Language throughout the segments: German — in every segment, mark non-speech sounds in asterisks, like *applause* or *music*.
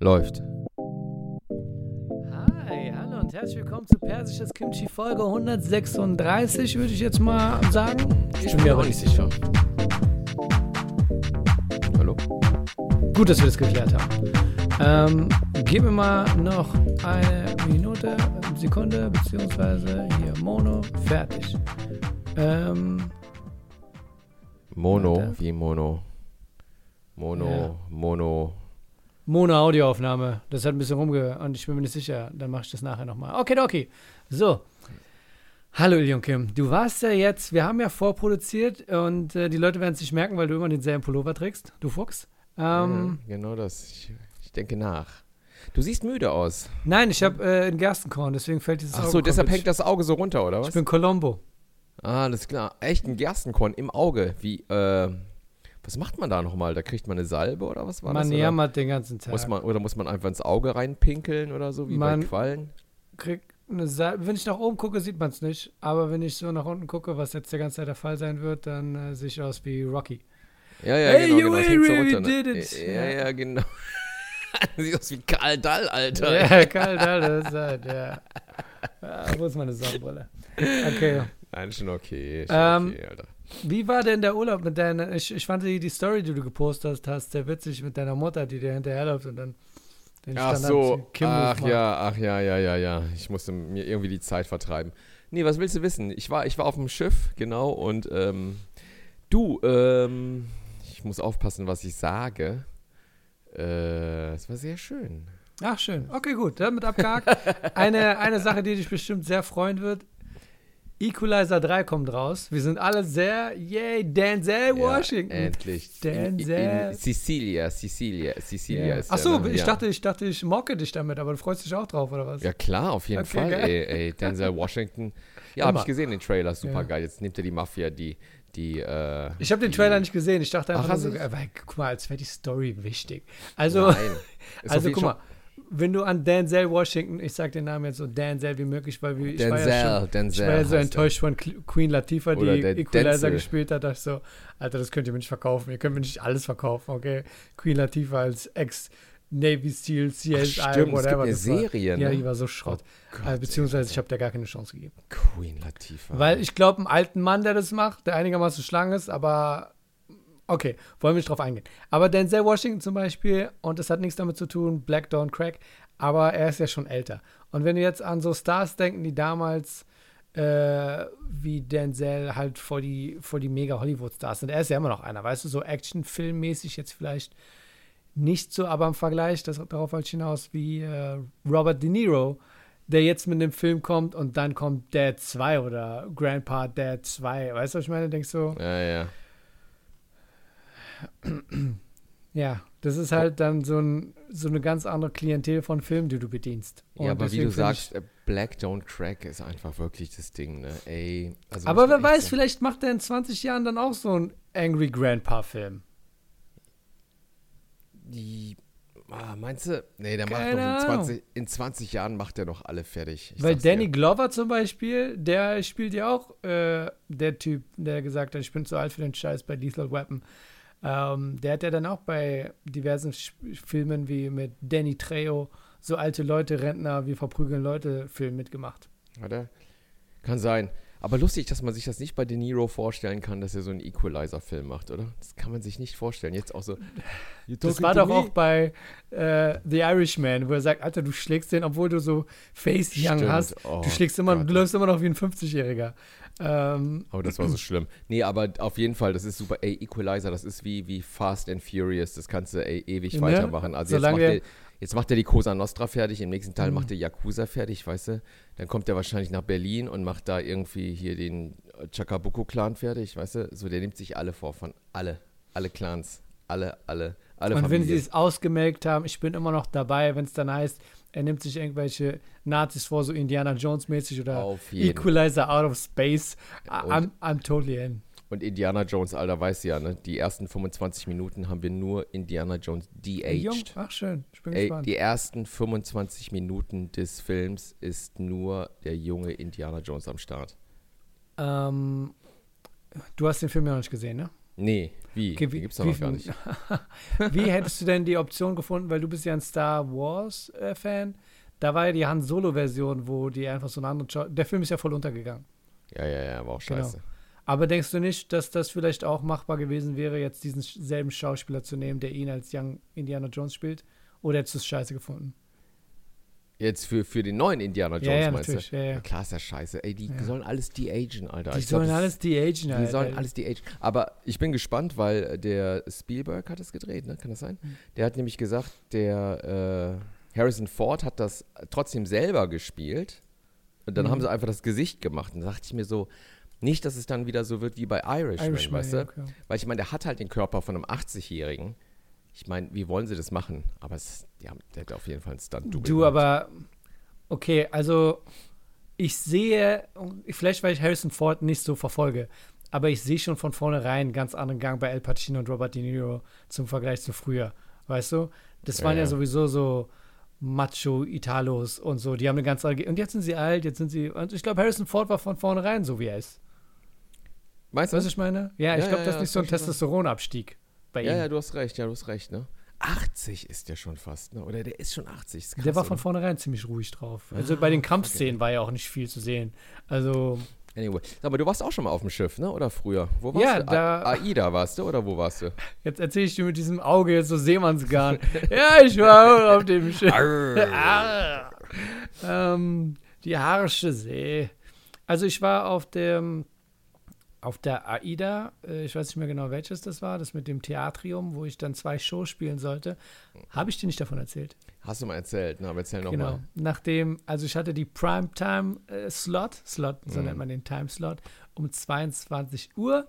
Läuft. Hi, hallo und herzlich willkommen zu Persisches Kimchi Folge 136, würde ich jetzt mal sagen. Ich bin mir aber nicht sicher. Hallo? Gut, dass wir das geklärt haben. Ähm, gib mir mal noch eine Minute, Sekunde, beziehungsweise hier Mono, fertig. Ähm, Mono, Warte. wie Mono. Mono, Ja. Mono. Mono-Audioaufnahme. Das hat ein bisschen rumge... Und ich bin mir nicht sicher. Dann mache ich das nachher nochmal. Okay, okay. So. Hallo Ilion Kim. Du warst ja jetzt... Wir haben ja vorproduziert und äh, die Leute werden es nicht merken, weil du immer denselben Pullover trägst. Du Fuchs. Ähm, ja, genau das. Ich, ich denke nach. Du siehst müde aus. Nein, ich habe äh, ein Gerstenkorn, deswegen fällt dieses Ach Auge so, deshalb komplett- hängt das Auge so runter, oder was? Ich bin Colombo. Ah, alles klar. Echt ein Gerstenkorn im Auge. Wie, äh, was macht man da nochmal? Da kriegt man eine Salbe oder was war Man das? Oder jammert den ganzen Tag. muss man, oder muss man einfach ins Auge reinpinkeln oder so, wie Man- bei Quallen? Krieg eine Salbe. Wenn ich nach oben gucke, sieht man es nicht. Aber wenn ich so nach unten gucke, was jetzt die ganze Zeit der Fall sein wird, dann äh, sehe ich aus wie Rocky. Ja, ja, Hey, genau, you genau. das really runter, ne? did it. Ja, ja, genau. *laughs* Sieht aus wie Karl Dall, Alter. Ja, kalt, alles halt, ja. ja. Wo ist meine Sonnenbrille? Okay. Nein, schon okay. Schon Ähm, okay, Alter. Wie war denn der Urlaub mit deiner. Ich, ich fand die, die Story, die du gepostet hast, sehr witzig mit deiner Mutter, die dir hinterherläuft und dann den Ach Standard so, ach ja, ach ja, ja, ja, ja. Ich musste mir irgendwie die Zeit vertreiben. Nee, was willst du wissen? Ich war, ich war auf dem Schiff, genau, und ähm, du, ähm, ich muss aufpassen, was ich sage. Äh, es war sehr schön. Ach, schön. Okay, gut. Damit abgehakt. eine, eine Sache, die dich bestimmt sehr freuen wird. Equalizer 3 kommt raus. Wir sind alle sehr, yay, Denzel Washington. Ja, endlich. In, in, Denzel. in Sicilia, Sicilia, Sicilia Ja. ist Ach der, so, ne? ich ja. dachte, ich dachte, ich mocke dich damit, aber du freust dich auch drauf, oder was? Ja klar, auf jeden Okay, Fall. Ey, ey, Denzel Washington. Ja, habe ich gesehen, den Trailer, super Ja. geil. Jetzt nimmt er die Mafia, die, die, äh, Ich habe den Trailer nicht gesehen. Ich dachte einfach Ach, nur so, du äh, weil, guck mal, als wäre die Story wichtig. Also, *laughs* also guck mal, wenn du an Denzel Washington, ich sag den Namen jetzt so Denzel wie möglich, weil wir, ich war ja Denzel, schon, ich Denzel. war ja so enttäuscht von Queen Latifah, die Equalizer Denzel. gespielt hat. dachte ich so, Alter, das könnt ihr mir nicht verkaufen. Ihr könnt mir nicht alles verkaufen, okay? Queen Latifah als Ex-Navy SEAL, CSI, Ach, stimmt, es gibt whatever. eine das war, Serie, Ja, ne? die war so Schrott. Gott, also, beziehungsweise ey, ich habe der gar keine Chance gegeben. Queen Latifah. Weil ich glaube, einen alten Mann, der das macht, der einigermaßen schlank ist, aber okay, wollen wir nicht drauf eingehen. Aber Denzel Washington zum Beispiel, und das hat nichts damit zu tun, Black Don't Crack, aber er ist ja schon älter. Und wenn wir jetzt an so Stars denken, die damals äh, wie Denzel halt vor die, vor die mega Hollywood-Stars sind, er ist ja immer noch einer, weißt du, so Actionfilmmäßig jetzt vielleicht nicht so, aber im Vergleich, das, darauf ich hinaus, wie äh, Robert De Niro, der jetzt mit einem Film kommt und dann kommt Dad 2 oder Grandpa Dad 2. Weißt du, was ich meine? Denkst du, Ja, ja. Ja, das ist halt dann so, ein, so eine ganz andere Klientel von Filmen, die du bedienst. Ja, Und aber wie du sagst, äh, Black Don't Crack ist einfach wirklich das Ding, ne? Ey. Also aber wer weiß, sagen. vielleicht macht er in 20 Jahren dann auch so einen Angry Grandpa-Film. Die, ah, meinst du? Nee, der macht Keine noch in Ahnung. 20, in 20 Jahren macht er noch alle fertig. Ich Weil sag's dir. Danny Glover zum Beispiel, der spielt ja auch äh, der Typ, der gesagt hat, ich bin zu alt für den Scheiß bei Lethal Weapon. Ähm, der hat ja dann auch bei diversen Sch Filmen wie mit Danny Trejo so alte Leute, Rentner, wir verprügeln Leute Film mitgemacht. Hat er? Kann sein. Aber lustig, dass man sich das nicht bei De Niro vorstellen kann, dass er so einen Equalizer-Film macht, oder? Das kann man sich nicht vorstellen. Jetzt auch so. "You Das war doch me?" auch bei äh, The Irishman, wo er sagt, Alter, du schlägst den, obwohl du so Face Young Stimmt. hast. Oh du schlägst immer, Gott. du läufst immer noch wie ein 50-Jähriger. Ähm, Oh, das war so *clears throat* schlimm. Nee, aber auf jeden Fall, das ist super. Ey, Equalizer, das ist wie, wie Fast and Furious. Das kannst du ey, ewig Ne? weitermachen. Also jetzt Solange macht, der- er, jetzt macht er die Cosa Nostra fertig, im nächsten Teil Mhm. macht er Yakuza fertig, weißt du? Dann kommt er wahrscheinlich nach Berlin und macht da irgendwie hier den Chakabuko-Clan fertig, weißt du? So, der nimmt sich alle vor, von alle. Alle Clans. Alle, alle, alle Und wenn sie Familien. es ausgemelkt haben, ich bin immer noch dabei, wenn es dann heißt, er nimmt sich irgendwelche Nazis vor, so Indiana Jones mäßig oder. Equalizer out of space. Und- I'm, I'm totally in. Und Indiana Jones, Alter, weißt du ja, ne? Die ersten 25 Minuten haben wir nur Indiana Jones de-aged. ach schön, ich bin Ey, gespannt. die ersten 25 Minuten des Films ist nur der junge Indiana Jones am Start. Ähm, du hast den Film ja noch nicht gesehen, ne? Nee, wie? Okay, Die gibt's doch noch gar nicht. *laughs* wie hättest du denn die Option gefunden, weil du bist ja ein Star Wars-Fan? da war ja die Han Solo-Version, wo die einfach so eine andere. Der Film ist ja voll untergegangen. Ja, ja, ja, war auch Genau. Aber denkst du nicht, dass das vielleicht auch machbar gewesen wäre, jetzt diesen selben Schauspieler zu nehmen, der ihn als Young Indiana Jones spielt? Oder hättest du es scheiße gefunden? Jetzt für, für den neuen Indiana Jones, ja, ja, meinst natürlich. du? Ja, ja. klar ist das scheiße. Ey, die Ja. sollen alles de-agen, Alter. Die Ich glaub, sollen das- alles die Agen, Die Alter. sollen alles de-agen. Aber ich bin gespannt, weil der Spielberg hat es gedreht, ne? Kann das sein? Mhm. Der hat nämlich gesagt, der äh, Harrison Ford hat das trotzdem selber gespielt. Und dann Mhm. haben sie einfach das Gesicht gemacht. Und da dachte ich mir so, nicht, dass es dann wieder so wird wie bei Irishman, Irishman, weißt du? ja. Weil ich meine, der hat halt den Körper von einem 80-Jährigen. Ich meine, wie wollen sie das machen? Aber es, haben, der hat auf jeden Fall einen stunt Du, aber okay, also ich sehe, vielleicht weil ich Harrison Ford nicht so verfolge, aber ich sehe schon von vornherein einen ganz anderen Gang bei El Pacino und Robert De Niro zum Vergleich zu früher. Weißt du? Das Ja, waren ja, ja. sowieso so Macho-Italos und so. Die haben eine ganz andere. Und jetzt sind sie alt, jetzt sind sie. Und ich glaube, Harrison Ford war von vornherein so, wie er ist. Weißt du, was ich meine? Ja, ich Ja, glaube, ja, das ist ja, nicht so ein. Testosteronabstieg bei Ja, ihm. ja, du hast recht, ja, du hast recht, ne? 80 ist der schon fast, ne? Oder der ist schon 80. Ist krass, Der war von oder? vornherein ziemlich ruhig drauf. Also bei den Kampfszenen war ja auch nicht viel zu sehen. Also, Anyway. Aber du warst auch schon mal auf dem Schiff, ne? Oder früher? Wo warst Ja, du? da- A AIDA warst du oder wo warst du? *laughs* jetzt erzähle ich dir mit diesem Auge jetzt so Seemannsgarn. *laughs* ja, ich war auch auf dem *laughs* Schiff. Ah. ähm, die Harsche See. Also ich war auf dem auf der AIDA, äh, ich weiß nicht mehr genau welches das war, das mit dem Theatrium, wo ich dann zwei Shows spielen sollte. Habe ich dir nicht davon erzählt? Hast du mal erzählt, ne? Aber erzähl Genau. nochmal. Nachdem, also ich hatte die Primetime-Slot, Slot, so Mhm. nennt man den Timeslot, um 22 Uhr.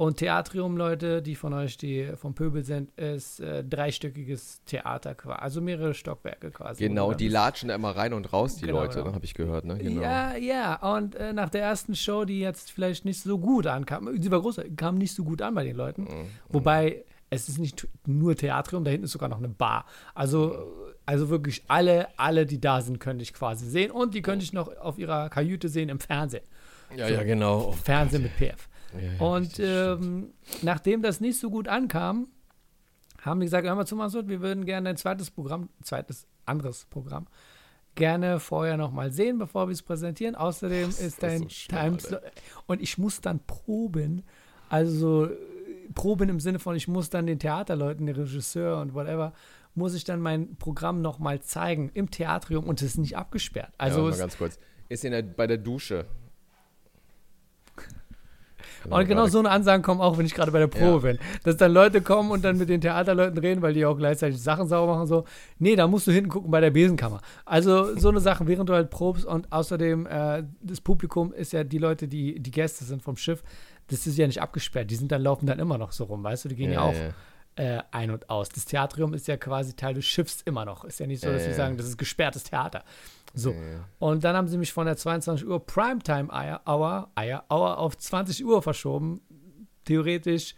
Und Theatrium, Leute, die von euch, die vom Pöbel sind, ist äh, dreistöckiges Theater quasi. Also mehrere Stockwerke quasi. Genau, die latschen da immer rein und raus, die Genau, Leute, genau. ne? Habe ich gehört, ne? Genau. Ja, ja. Und äh, nach der ersten Show, die jetzt vielleicht nicht so gut ankam, sie war groß, kam nicht so gut an bei den Leuten. Mhm. Wobei, es ist nicht nur Theatrium, da hinten ist sogar noch eine Bar. Also, also wirklich alle, alle, die da sind, könnte ich quasi sehen. Und die könnte ich noch auf ihrer Kajüte sehen im Fernsehen. Ja, ja, genau. Oh, Fernsehen mit PF. Ja, Und ähm, nachdem das nicht so gut ankam, haben die gesagt, hör mal zu Masud, wir würden gerne ein zweites Programm, zweites anderes Programm, gerne vorher noch mal sehen, bevor wir es präsentieren. Außerdem Das ist dein so Timeslot. Und ich muss dann proben, also proben im Sinne von, ich muss dann den Theaterleuten, den Regisseur und whatever, muss ich dann mein Programm noch mal zeigen im Theatrium und es ist nicht abgesperrt. Also ja, mal ganz kurz. Ist in der, bei der Dusche. Und genau so eine Ansagen kommen auch, wenn ich gerade bei der Probe bin. Dass dann Leute kommen und dann mit den Theaterleuten reden, weil die auch gleichzeitig Sachen sauber machen. So, nee, da musst du hinten gucken bei der Besenkammer. Also so eine Sache, während du halt probst und außerdem äh, das Publikum ist ja die Leute, die die Gäste sind vom Schiff. Das ist ja nicht abgesperrt. Die sind dann laufen dann immer noch so rum, weißt du? Die gehen ja, Ja, auch ja. Äh, ein und aus. Das Theatrium ist ja quasi Teil des Schiffs immer noch. Ist ja nicht so, dass sie sagen, das ist gesperrtes Theater. So. Und dann haben sie mich von der 22 Uhr Primetime Hour, Eier, Hour auf 20 Uhr verschoben. Theoretisch,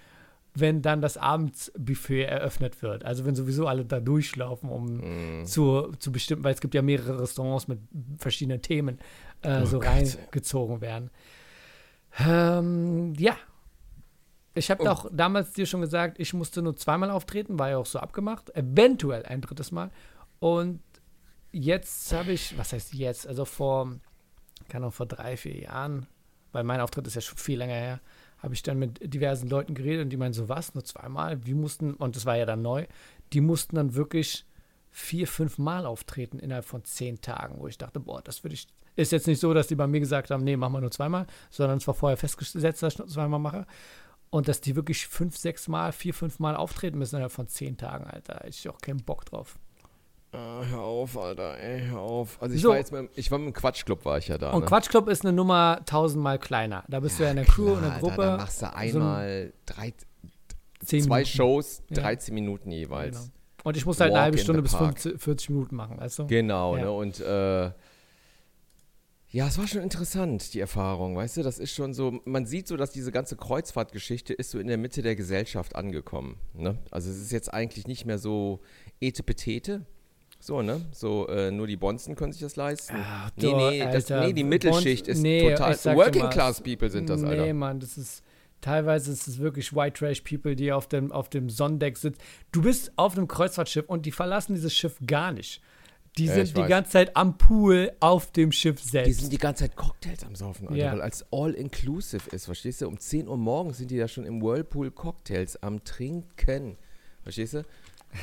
wenn dann das Abendsbuffet eröffnet wird. Also wenn sowieso alle da durchlaufen, um Mhm. zu, zu bestimmen, weil es gibt ja mehrere Restaurants mit verschiedenen Themen äh, Oh so Gott. reingezogen werden. Ähm, ja. Ich habe Oh. auch damals dir schon gesagt, ich musste nur zweimal auftreten, war ja auch so abgemacht. Eventuell ein drittes Mal. Und jetzt habe ich, was heißt jetzt? Also vor, kann auch vor drei, vier Jahren, weil mein Auftritt ist ja schon viel länger her, habe ich dann mit diversen Leuten geredet und die meinen so, was, nur zweimal? Wir mussten, und das war ja dann neu, die mussten dann wirklich vier, fünf Mal auftreten innerhalb von zehn Tagen, wo ich dachte, boah, das würde ich, ist jetzt nicht so, dass die bei mir gesagt haben, nee, machen wir nur zweimal, sondern es war vorher festgesetzt, dass ich nur zweimal mache. Und dass die wirklich fünf, sechs Mal, vier, fünf Mal auftreten müssen innerhalb von zehn Tagen, Alter. Da hätte ich auch keinen Bock drauf. Ah, hör auf, Alter, ey, hör auf. Also ich So. war jetzt mit, ich war mit dem Quatschclub, war ich ja da. Und ne? Quatschclub ist eine Nummer tausendmal kleiner. Da bist du ja in der Crew, in der Gruppe. Da, da machst du einmal drei, zehn zwei Minuten. Shows, Ja. 13 Minuten jeweils. Genau. Und ich muss halt eine Walk halbe in Stunde bis park. 50, 40 Minuten machen, weißt du? Genau, Ja. ne? Und äh, ja, es war schon interessant, die Erfahrung, weißt du? Das ist schon so, man sieht so, dass diese ganze Kreuzfahrtgeschichte ist so in der Mitte der Gesellschaft angekommen. Ne? Also es ist jetzt eigentlich nicht mehr so etepetete. So, ne? So, äh, nur die Bonzen können sich das leisten. Ach, nee, doch, nee, das, nee, die Mittelschicht Bonz- ist nee, total. Working mal, Class People sind das, nee, Alter. Mann, das ist. Teilweise ist es wirklich White Trash People, die auf dem, auf dem Sonnendeck sitzen. Du bist auf einem Kreuzfahrtschiff und die verlassen dieses Schiff gar nicht. Die Ja, sind die weiß. ganze Zeit am Pool auf dem Schiff Die selbst. sind die ganze Zeit Cocktails am Saufen, Alter, Ja. weil als all-inclusive ist, verstehst du? Um 10 Uhr morgens sind die da schon im Whirlpool Cocktails am Trinken, verstehst du?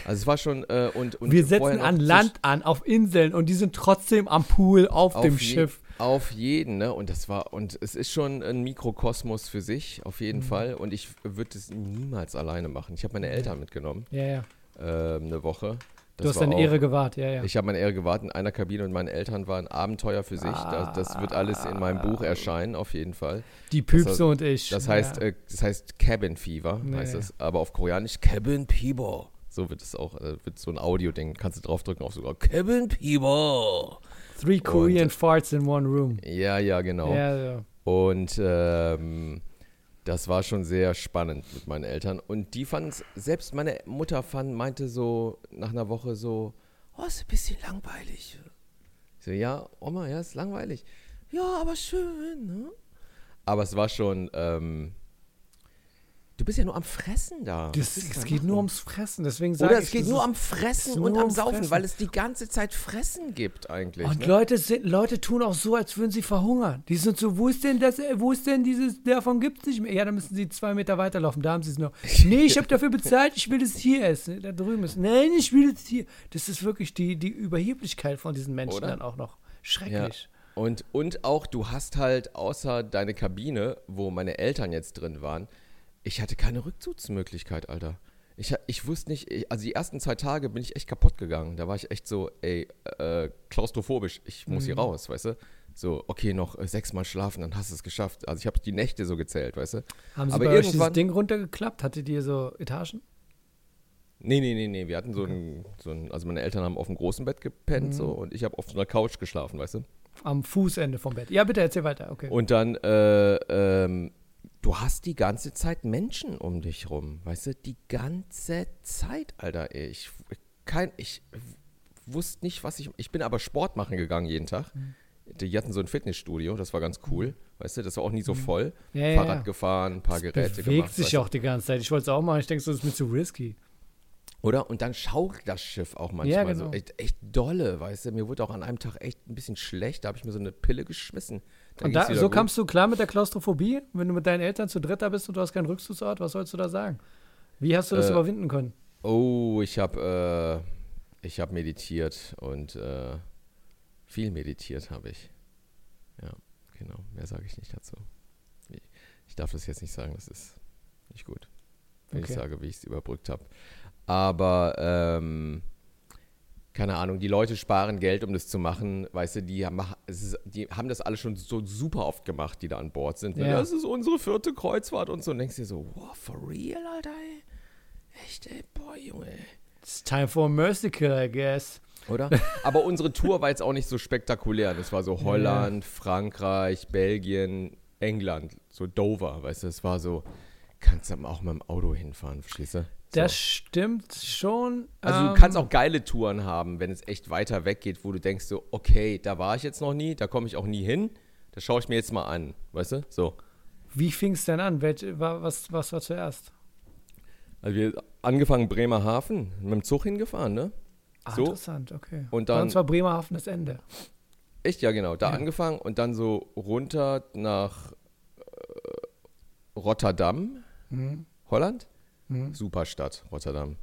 Also es war schon, äh, und, und Wir setzen an Land an, auf Inseln und die sind trotzdem am Pool auf, auf dem je- Schiff. Auf jeden, ne? Und das war, und es ist schon ein Mikrokosmos für sich, auf Mhm. jeden Fall. Und ich würde es niemals alleine machen. Ich habe meine Eltern mitgenommen, Ja, ja. ähm, eine Woche. Das Du hast deine auch- Ehre gewahrt, ja, ja. Ich habe meine Ehre gewahrt in einer Kabine und meine Eltern waren Abenteuer für sich. das, das wird alles in meinem Buch erscheinen, auf jeden Fall. die Püpse das- und ich. Das heißt, ja. äh, das heißt Cabin Fever, Nee. heißt es. Aber auf Koreanisch Cabin Fever. So wird es auch, äh, wird so ein Audio-Ding. Kannst du draufdrücken auf sogar Cabin Fever. Three Korean Farts in one room. Ja, ja, genau. Ja, ja. Und ähm, das war schon sehr spannend mit meinen Eltern. Und die fanden es, selbst meine Mutter fand, meinte so nach einer Woche so, oh, ist ein bisschen langweilig. Ich so, ja, Oma, ja, ist langweilig. Ja, aber schön, ne? Aber es war schon, ähm, du bist ja nur am Fressen da. Das, es da geht machen? nur ums Fressen, deswegen sage Oder ich, es geht nur am es Fressen und am Saufen, Fressen. weil es die ganze Zeit Fressen gibt eigentlich. Und ne? Leute, sind, Leute tun auch so, als würden sie verhungern. Die sind so, wo ist denn das, wo ist denn dieses, davon gibt es nicht mehr. Ja, dann müssen sie zwei Meter weiterlaufen, da haben sie es noch. Nee, ich habe *laughs* dafür bezahlt, ich will es hier essen. Da drüben ist, nein, ich will es hier. Das ist wirklich die, die Überheblichkeit von diesen Menschen Oder? dann auch noch. Schrecklich. Und, und auch, du hast halt außer deine Kabine, wo meine Eltern jetzt drin waren, ich hatte keine Rückzugsmöglichkeit, Alter. Ich, ich wusste nicht, ich, also die ersten zwei Tage bin ich echt kaputt gegangen. Da war ich echt so, ey, äh, klaustrophobisch, ich muss hier raus, weißt du? So, okay, noch äh, sechsmal schlafen, dann hast du es geschafft. Also ich habe die Nächte so gezählt, weißt du? Haben sie Aber bei euch dieses Ding runtergeklappt? Hattet ihr so Etagen? Nee, nee, nee, nee, wir hatten so ein, so ein, also meine Eltern haben auf dem großen Bett gepennt so und ich habe auf so einer Couch geschlafen, weißt du? Am Fußende vom Bett. Ja, bitte erzähl weiter, okay. Und dann, äh, ähm, du hast die ganze Zeit Menschen um dich rum, weißt du? Die ganze Zeit, Alter. ey. Ich, kein, ich wusste nicht, was ich. Ich bin aber Sport machen gegangen jeden Tag. Mhm. Die hatten so ein Fitnessstudio, das war ganz cool, weißt du? Das war auch nie so voll. Ja, Fahrrad ja. gefahren, ein paar Geräte Bewegt gemacht. sich weißt du? auch die ganze Zeit. Ich wollte es auch machen. Ich denke, so das ist mir zu risky. Oder? Und dann schaukelt das Schiff auch manchmal Ja, genau. so echt, echt dolle, weißt du? Mir wurde auch an einem Tag echt ein bisschen schlecht, da habe ich mir so eine Pille geschmissen. Dann Und da, so gut. kamst du klar mit der Klaustrophobie, wenn du mit deinen Eltern zu dritt da bist und du hast keinen Rückzugsort, was sollst du da sagen? Wie hast du das Äh, überwinden können? Oh, ich habe äh, ich habe meditiert und äh, viel meditiert habe ich. Ja, genau. Mehr sage ich nicht dazu. Ich, ich darf das jetzt nicht sagen, das ist nicht gut, wenn Okay. ich sage, wie ich es überbrückt habe. Aber ähm, keine Ahnung, die Leute sparen Geld, um das zu machen. Weißt du, die haben, die haben das alle schon so super oft gemacht, die da an Bord sind. Ne? Ja. Das ist unsere vierte Kreuzfahrt und so. Und denkst dir so, wow, for real, Alter, ey? Echt, ey, boah, Junge. It's time for a mercy kill, I guess. Oder? *laughs* Aber unsere Tour war jetzt auch nicht so spektakulär. Das war so Holland, Frankreich, Belgien, England, so Dover, weißt du, es war so, kannst du auch mit dem Auto hinfahren, verstehst du? So. Das stimmt schon. Also ähm, du kannst auch geile Touren haben, wenn es echt weiter weg geht, wo du denkst so, okay, da war ich jetzt noch nie, da komme ich auch nie hin, das schaue ich mir jetzt mal an, weißt du? So. Wie fing es denn an? Welche, wa- was, was war zuerst? Also wir angefangen Bremerhaven, mit dem Zug hingefahren, ne? Ah, So. interessant, okay. Und Bei dann- uns war Bremerhaven das Ende. Echt, ja genau, da Ja. angefangen und dann so runter nach äh, Rotterdam, Mhm. Holland. Mhm. Super Stadt, Rotterdam.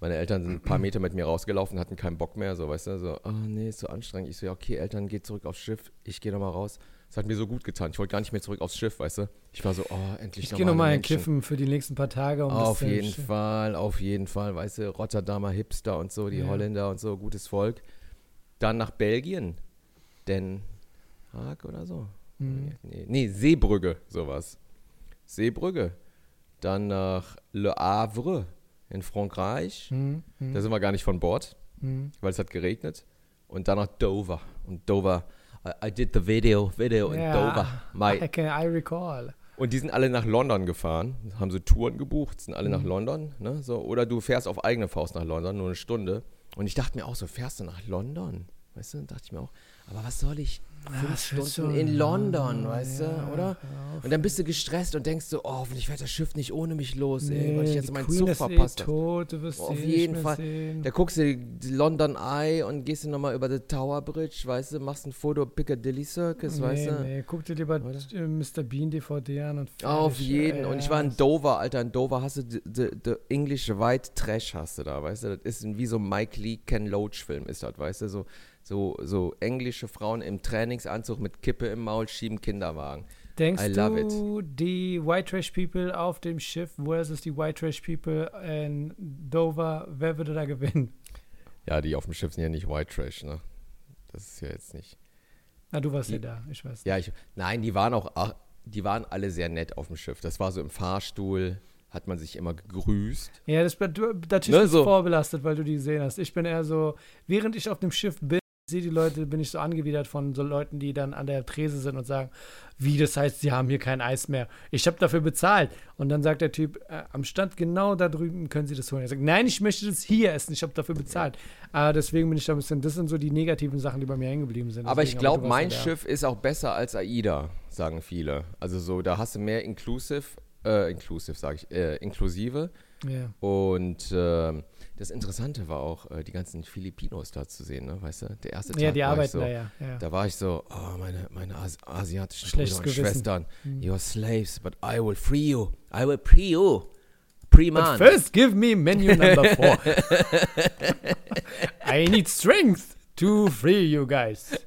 Meine Eltern sind ein paar Meter mit mir rausgelaufen, hatten keinen Bock mehr, so, weißt du, so, ah nee, ist so anstrengend. Ich so, ja, okay, Eltern, geht zurück aufs Schiff, ich gehe nochmal raus. Das hat mir so gut getan. Ich wollte gar nicht mehr zurück aufs Schiff, weißt du. Ich war so, oh, endlich Ich gehe nochmal. Kiffen für die nächsten paar Tage. Um Auf jeden Fall, auf jeden Fall, weißt du, Rotterdamer Hipster und so, die Ja. Holländer und so, gutes Volk. Dann nach Belgien, Den Haag oder so. Mhm. Nee, nee, Seebrügge, sowas. Seebrügge. Dann nach Le Havre in Frankreich. Mhm. Mhm. Da sind wir gar nicht von Bord, Mhm. weil es hat geregnet. Und dann nach Dover. Und Dover, I, I did the video, video in Ja, Dover. My, I, can, I recall. und die sind alle nach London gefahren, haben so Touren gebucht, sind alle nach Mhm. London. Ne? So, oder du fährst auf eigene Faust nach London, nur eine Stunde. Und ich dachte mir auch so, fährst du nach London? Weißt du, dachte ich mir auch. aber was soll ich? Ja, Fünf wird Stunden in London, ja, weißt ja, du, oder? hör auf. Und dann bist du gestresst und denkst so, oh, hoffentlich fährt das Schiff nicht ohne mich los, ey, weil ich jetzt meinen Queen Zug ist verpasst eh habe. tot, du wirst Auf sie jeden Fall. sehen. Da guckst du London Eye und gehst du nochmal über die Tower Bridge, weißt du, machst ein Foto Piccadilly Circus, weißt nee, du? nee, guck dir lieber Oder? äh, Mr. Bean DVD an und Auf fertig. jeden. Und ich war in Ja, Dover, Alter. In Dover hast du the English White Trash hast du da, weißt du? Das ist wie so ein Mike Lee, Ken Loach Film ist das, weißt du? So, so, so englische Frauen im Trainingsanzug mit Kippe im Maul schieben Kinderwagen. Denkst I love du, die White Trash People auf dem Schiff versus die White Trash People in Dover, wer würde da gewinnen? Ja, die auf dem Schiff sind ja nicht White Trash, ne? Das ist ja jetzt nicht. Na, du warst ja Die- da, ich weiß. Ja, ich, nein, die waren auch, ach, die waren alle sehr nett auf dem Schiff. Das war so im Fahrstuhl, hat man sich immer gegrüßt. Ja, das, du, natürlich Ne, so. vorbelastet, weil du die gesehen hast. Ich bin eher so, während ich auf dem Schiff bin, sehe die Leute, bin ich so angewidert von so Leuten, die dann an der Trese sind und sagen, wie, das heißt, sie haben hier kein Eis mehr. Ich habe dafür bezahlt. Und dann sagt der Typ, äh, am Stand genau da drüben können Sie das holen. Er sagt, nein, ich möchte das hier essen, ich habe dafür bezahlt. Aber deswegen bin ich da ein bisschen, das sind so die negativen Sachen, die bei mir hängen geblieben sind. Aber ich Deswegen, glaube, mein. Schiff ist auch besser als AIDA, sagen viele. Also so, da hast du mehr Inclusive, äh, Inclusive sage ich, äh, inklusive. Ja. Und ähm, das Interessante war auch, äh, die ganzen Filipinos da zu sehen, ne? weißt du? Der erste Tag ja, die arbeiten so, da, ja. ja. Da war ich so, oh, meine, meine Asi asiatischen Brüder und Gewissen. Schwestern, Hm. you're slaves, but I will free you. I will free you. Free But man. first, give me menu number four. *laughs* I need strength to free you guys.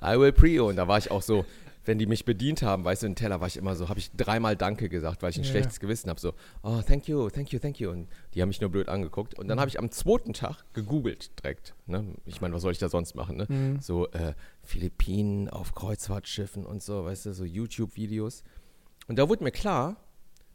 I will free you. Und da war ich auch so, wenn die mich bedient haben, weißt du, in Teller war ich immer so, habe ich dreimal Danke gesagt, weil ich ein Ja. schlechtes Gewissen habe. So, oh, thank you, thank you, thank you. Und die haben mich nur blöd angeguckt. Und dann habe ich am zweiten Tag gegoogelt direkt. Ne? Ich meine, was soll ich da sonst machen? Ne? Mhm. So äh, Philippinen auf Kreuzfahrtschiffen und so, weißt du, so YouTube-Videos. Und da wurde mir klar,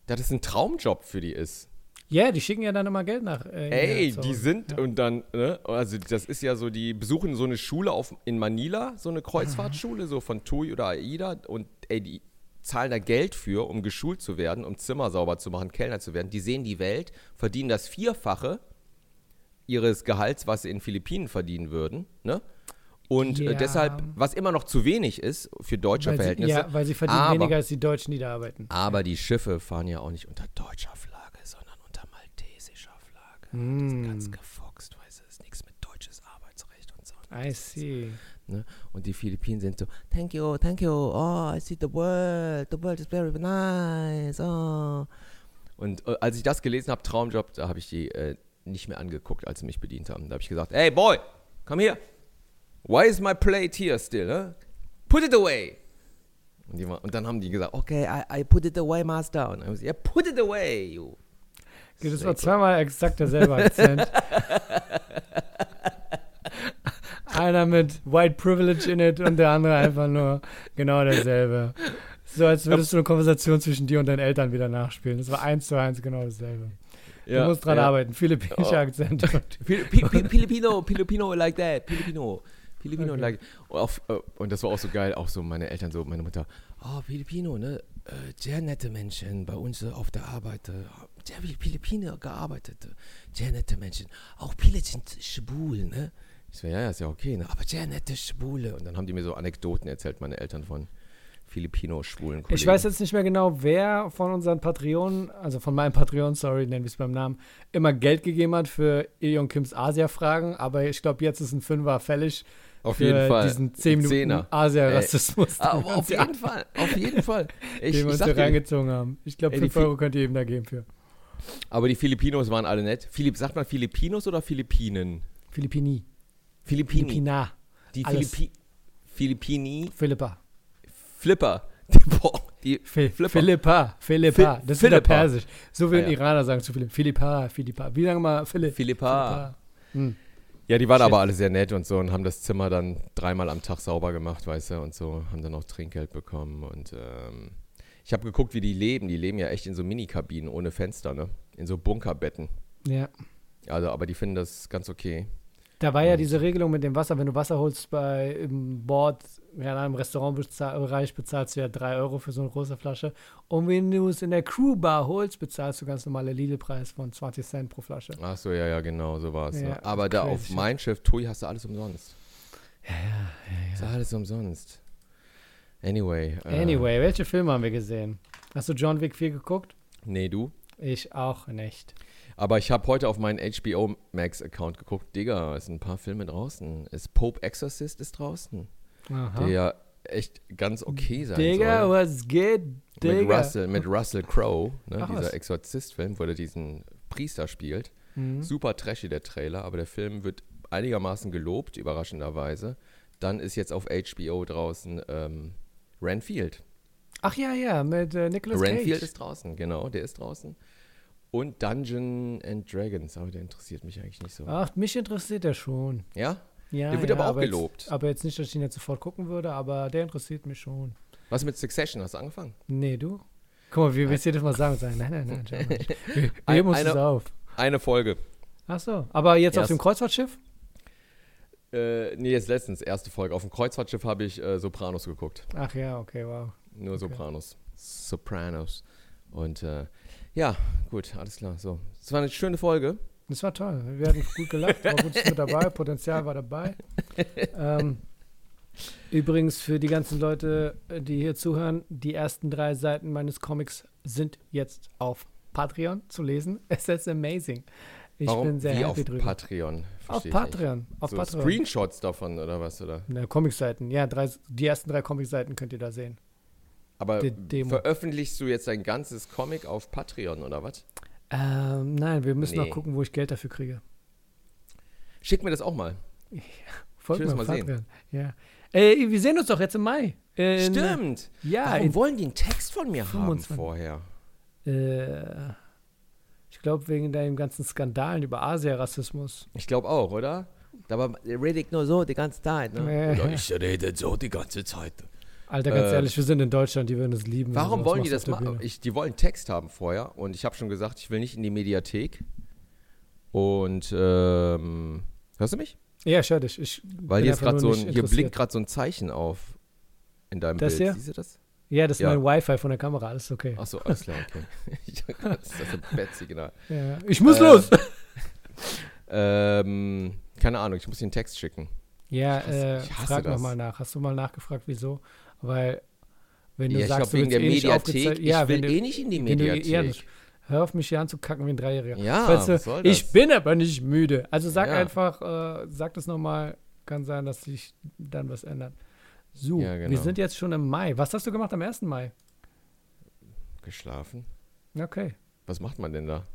dass es ein Traumjob für die ist. Ja, die schicken ja dann immer Geld nach. Äh, Ey, ja, die sind Ja. und dann, ne, also das ist ja so, die besuchen so eine Schule auf, in Manila, so eine Kreuzfahrtschule, so von TUI oder AIDA und ey, die zahlen da Geld für, um geschult zu werden, um Zimmer sauber zu machen, Kellner zu werden. Die sehen die Welt, verdienen das Vierfache ihres Gehalts, was sie in Philippinen verdienen würden, ne? Und Ja. äh, deshalb, was immer noch zu wenig ist für deutsche weil sie, Verhältnisse, ja, weil sie verdienen aber- weniger als die Deutschen, die da arbeiten. aber die Schiffe fahren ja auch nicht unter deutscher Flagge, Flagge. Das ist ganz Mm, gefoxt, weißt du, ist nichts mit deutsches Arbeitsrecht und so. I see. Ne? Und die Philippinen sind so, thank you, thank you, oh, I see the world, the world is very nice, oh. Und äh, als ich das gelesen habe, Traumjob, da habe ich die äh, nicht mehr angeguckt, als sie mich bedient haben. Da habe ich gesagt, hey boy, come here. Why is my plate here still? Huh? Put it away. Und, die, und dann haben die gesagt, okay, I, I put it away, master. Und ich so, yeah, put it away, you. Das war zweimal exakt derselbe Akzent. *laughs* Einer mit White Privilege in it und der andere einfach nur genau derselbe. So, als würdest du eine Konversation zwischen dir und deinen Eltern wieder nachspielen. Das war eins zu eins genau dasselbe. Du musst dran arbeiten. Philippinische Oh. *laughs* Pi- Filipino, Filipino like that, Filipino. Filipino Okay. like. Und, auf, äh, und das war auch so geil, auch so meine Eltern, so meine Mutter, oh, Filipino, ne? Äh, sehr nette Menschen bei uns äh, auf der Arbeit. Äh, sehr viele Philippiner gearbeitet. Sehr nette Menschen. Auch viele sind schwul, ne? Ich so, ja, ja, ist ja okay, ne? Aber sehr nette Schwule. Und dann haben die mir so Anekdoten erzählt, meine Eltern von Filipino-schwulen Kollegen. Ich weiß jetzt nicht mehr genau, wer von unseren Patreonen, also von meinem Patreon, sorry, nennen wir es beim Namen, immer Geld gegeben hat für Eon Kims Asia-Fragen, aber ich glaube, jetzt ist ein Fünfer fällig auf jeden Fall. diesen 10 Minuten Zehner. Asia-Rassismus, auf jeden Fall, auf jeden Fall. *laughs* Ich, den wir uns reingezogen haben. Ich glaube, Ey, die 5 Fi- Euro könnt ihr eben da geben für. aber die Filipinos waren alle nett. Philipp, sagt man Filipinos oder Philippinen? Philippini. Philippini. Philippina. Die Alles. Philippi Philippini Philippa. Flipper. *laughs* Boah, die Phil Flipper. Philippa. Philippa. Das ist wieder Philippa. persisch. So würden Ah, ja. Iraner sagen zu Philipp. Philippa, Philippa. Wie lange mal Philipp? Philippa. Hm. Ja, die waren Shit. aber alle sehr nett und so und haben das Zimmer dann dreimal am Tag sauber gemacht, weißt du, und so, haben dann auch Trinkgeld bekommen und ähm, ich habe geguckt, wie die leben. Die leben ja echt in so Minikabinen ohne Fenster, ne? In so Bunkerbetten. Ja. Also, aber die finden das ganz okay. Da war ja Und- diese Regelung mit dem Wasser, wenn du Wasser holst bei im Bord, ja, in einem Restaurantbereich bezahlst du ja 3 Euro für so eine große Flasche. Und wenn du es in der Crewbar holst, bezahlst du ganz normale Lidl-Preis von 20 Cent pro Flasche. Ach so, ja, ja, genau, so war es. Ja, ne? Aber da auf mein Schiff, Tui, hast du alles umsonst. Ja, ja, ja. Ist alles umsonst. Anyway. Äh, anyway, welche Filme haben wir gesehen? Hast du John Wick 4 geguckt? Nee, du? Ich auch nicht. Aber ich habe heute auf meinen HBO Max Account geguckt. Digga, es sind ein paar Filme draußen. Ist Pope Exorcist ist draußen. Aha. Der ja echt ganz okay sein Digga, soll. was geht? Digga. Mit Russell, mit Russell Crowe, ne, dieser Exorzist-Film, wo er diesen Priester spielt. Mhm. Super trashy der Trailer, aber der Film wird einigermaßen gelobt, überraschenderweise. Dann ist jetzt auf HBO draußen ähm, Renfield. Ach ja, ja, mit äh, Nicolas Cage. Renfield ist draußen, genau, der ist draußen. Und Dungeon and Dragons, aber der interessiert mich eigentlich nicht so. Ach, mich interessiert der schon. Ja? Ja. Der wird ja, aber auch aber gelobt. Jetzt, aber jetzt nicht, dass ich ihn jetzt sofort gucken würde, aber der interessiert mich schon. Was mit Succession? Hast du angefangen? Nee, du? Guck mal, wie willst das mal sagen? sagen nein, nein, nein, nein. *laughs* Wir, wir uns es auf. Eine Folge. Ach so, aber jetzt Erst, auf dem Kreuzfahrtschiff? Äh, nee, jetzt letztens, erste Folge. Auf dem Kreuzfahrtschiff habe ich äh, Sopranos geguckt. Ach ja, okay, wow. Nur okay. Sopranos. Sopranos. Und äh, ja, gut, alles klar. So, es war eine schöne Folge. Das war toll. Wir hatten gut gelacht, war gut mit dabei, *laughs* Potenzial war dabei. ähm, übrigens für die ganzen Leute, die hier zuhören, die ersten drei Seiten meines Comics sind jetzt auf Patreon zu lesen. *laughs* Es ist amazing. Ich Warum? bin sehr Wie happy auf drüber. Patreon. Auf Patreon. Auf so Patreon. Screenshots davon oder was, oder? Na, Comicseiten. Ja, drei, die ersten drei Comicseiten könnt ihr da sehen. Aber veröffentlichst du jetzt dein ganzes Comic auf Patreon oder was? Ähm, nein, wir müssen nee. noch gucken, wo ich Geld dafür kriege. Schick mir das auch mal. *laughs* Ja, folgt mir mal sehen. Ja. Äh, wir sehen uns doch jetzt im Mai. In, Stimmt. Ja. Warum wollen die einen Text von mir 25. haben vorher? Äh, ich glaube, wegen deinen ganzen Skandalen über Asia-Rassismus. Ich glaube auch, oder? Aber rede ich nur so die ganze Zeit. Ne? Oder ich rede so die ganze Zeit. Alter, ganz äh, ehrlich, wir sind in Deutschland, die würden es lieben. Warum wollen die das machen? Die wollen Text haben vorher und ich habe schon gesagt, ich will nicht in die Mediathek. Und ähm, hörst du mich? Ja, ich höre dich. Ich Weil hier ist gerade so ein, hier blinkt gerade so ein Zeichen auf in deinem das Bild. Hier? Siehst du das? Ja, das ist ja. mein Wi-Fi von der Kamera, alles okay. Achso, alles klar, okay. *laughs* *laughs* das ist das Bett-Signal. Ja, ich muss äh, los! *laughs* ähm, keine Ahnung, ich muss den Text schicken. Ja, ich hasse, äh, ich frag nochmal nach. Hast du mal nachgefragt, wieso? Weil, wenn du ja, sagst, ich glaub, wegen der eh Mediathek, ja, ich will du, eh nicht in die Mediathek. Du, ja, hör auf mich hier anzukacken wie ein Dreijähriger. Ja, weißt du, was soll das? Ich bin aber nicht müde. Also sag Ja. einfach, äh, sag das nochmal. Kann sein, dass sich dann was ändert. So, Ja, genau. wir sind jetzt schon im Mai. Was hast du gemacht am 1. Mai? Geschlafen? Okay. Was macht man denn da?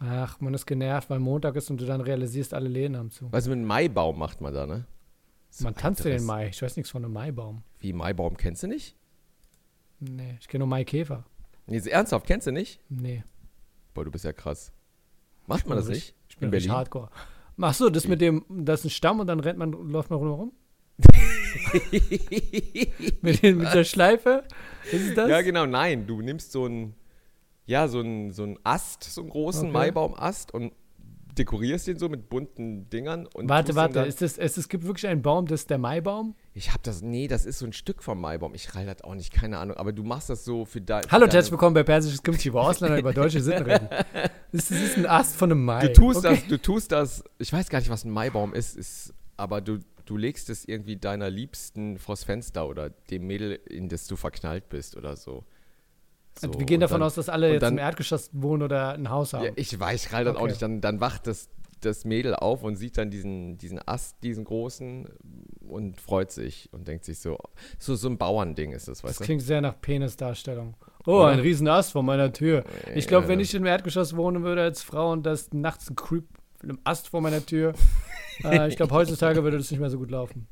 Ach, man ist genervt, weil Montag ist und du dann realisierst, alle Läden haben zu. Was mit einem Maibaum macht man da, ne? So Man tanzt den Mai. Ich weiß nichts von einem Maibaum. Wie Maibaum kennst du nicht? Nee, ich kenne nur Maikäfer. Nee, ernsthaft kennst du nicht? Nee. Boah, du bist ja krass. Macht man das richtig- nicht? Ich bin In Berlin? hardcore. Ach so, das Wie? mit dem, das ist ein Stamm und dann rennt man, läuft man rum. *laughs* mit, den, mit der Schleife? Ist das? Ja, genau, nein. Du nimmst so einen, ja, so einen, so einen Ast, so einen großen Okay. Maibaumast und dekorierst den so mit bunten Dingern. Und Warte, warte, ist das, es, es gibt wirklich einen Baum, das ist der Maibaum? ich hab das, nee, das ist so ein Stück vom Maibaum. Ich rall das auch nicht, keine Ahnung. Aber du machst das so für dein. Hallo herzlich willkommen bei Persisches Kimchi, wo Ausländer über deutsche Sitten reden. *laughs* Das, das ist ein Ast von einem Mai. Du tust okay. das, du tust das, ich weiß gar nicht, was ein Maibaum ist, ist aber du, du legst es irgendwie deiner Liebsten vors Fenster oder dem Mädel, in das du verknallt bist oder so. So Also wir gehen davon dann, aus, dass alle jetzt dann- im Erdgeschoss wohnen oder ein Haus haben. Ja, ich weiß, rall das auch Okay. nicht. Dann, dann wacht das, das Mädel auf und sieht dann diesen, diesen Ast, diesen großen und freut sich und denkt sich so, so, so ein Bauernding ist das, das weißt du? klingt sehr nach Penisdarstellung. Oh, Oder? ein riesen Ast vor meiner Tür. Ich glaube, wenn ich im Erdgeschoss wohnen würde als Frau und das nachts ein Creep mit einem Ast vor meiner Tür, *laughs* äh, ich glaube, heutzutage würde das nicht mehr so gut laufen.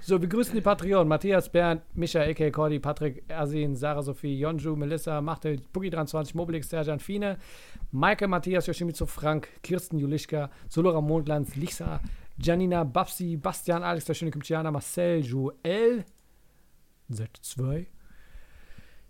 So, wir grüßen die Patreon. Matthias, Bernd, Micha, A.K. Cordy, Patrick, Ersin, Sarah Sophie, Jonju, Melissa, Machtel, Boogie23, Mobilix, Serjan, Fine, Maike, Matthias, Yoshimitsu, Frank, Kirsten, Julischka, Solora Mondlands, Lisa, Janina, Babsi, Bastian, Alex, der schöne Kimchiana, Marcel, Joel, Z2,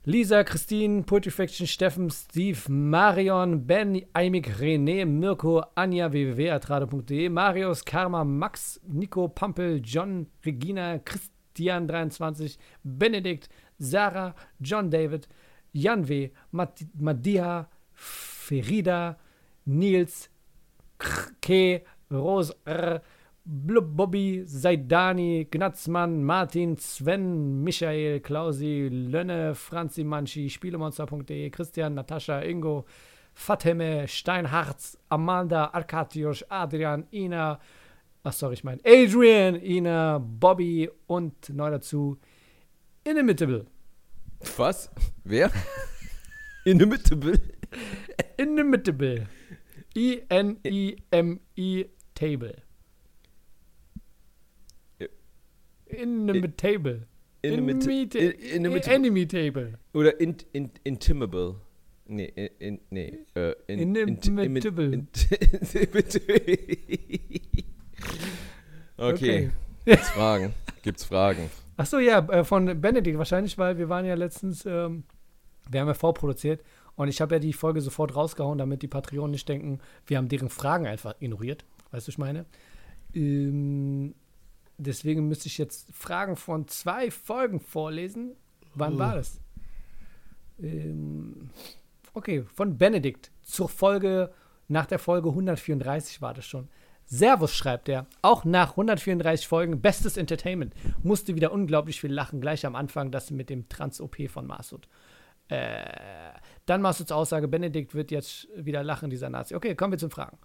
Lisa, Christine, Poetry Faction, Steffen, Steve, Marion, Ben, Aimik, René, Mirko, Anja, www.atrade.de, Marius, Karma, Max, Nico, Pampel, John, Regina, Christian 23, Benedikt, Sarah, John David, Jan W., Madia, Ferida, Nils, K, Rose R., Bobby, Seidani, Gnatzmann, Martin, Sven, Michael, Klausi, Lönne, Franzi Manchi, Spielemonster.de, Christian, Natascha, Ingo, Fateme, Steinharz, Amanda, Arkadiusz, Adrian, Ina, ach sorry, ich meine Adrian, Ina, Bobby und neu dazu Inimitable. Was? Wer? *laughs* Inimitable? Inimitable. I-N-I-M-I Table. Inimitable. Inimit- Inimit- Inimitable. Enemy Table. Oder in, in, intimable. Nee, in, in, nee. Äh, in, Inimitable. int- Inimitable. okay. Gibt's Fragen? Gibt's Fragen? Achso, ja, äh, von Benedikt wahrscheinlich, weil wir waren ja letztens, ähm, wir haben ja vorproduziert und ich habe ja die Folge sofort rausgehauen, damit die Patreonen nicht denken, wir haben deren Fragen einfach ignoriert. Weißt du, was ich meine? Ähm, deswegen müsste ich jetzt Fragen von zwei Folgen vorlesen. Wann war das? Ähm, okay, von Benedikt zur Folge, nach der Folge 134 war das schon. Servus schreibt er, auch nach 134 Folgen bestes Entertainment. Musste wieder unglaublich viel lachen, gleich am Anfang das mit dem Trans-OP von Masud. Äh, dann Masuds Aussage, Benedikt wird jetzt wieder lachen, dieser Nazi. Okay, kommen wir zum Fragen.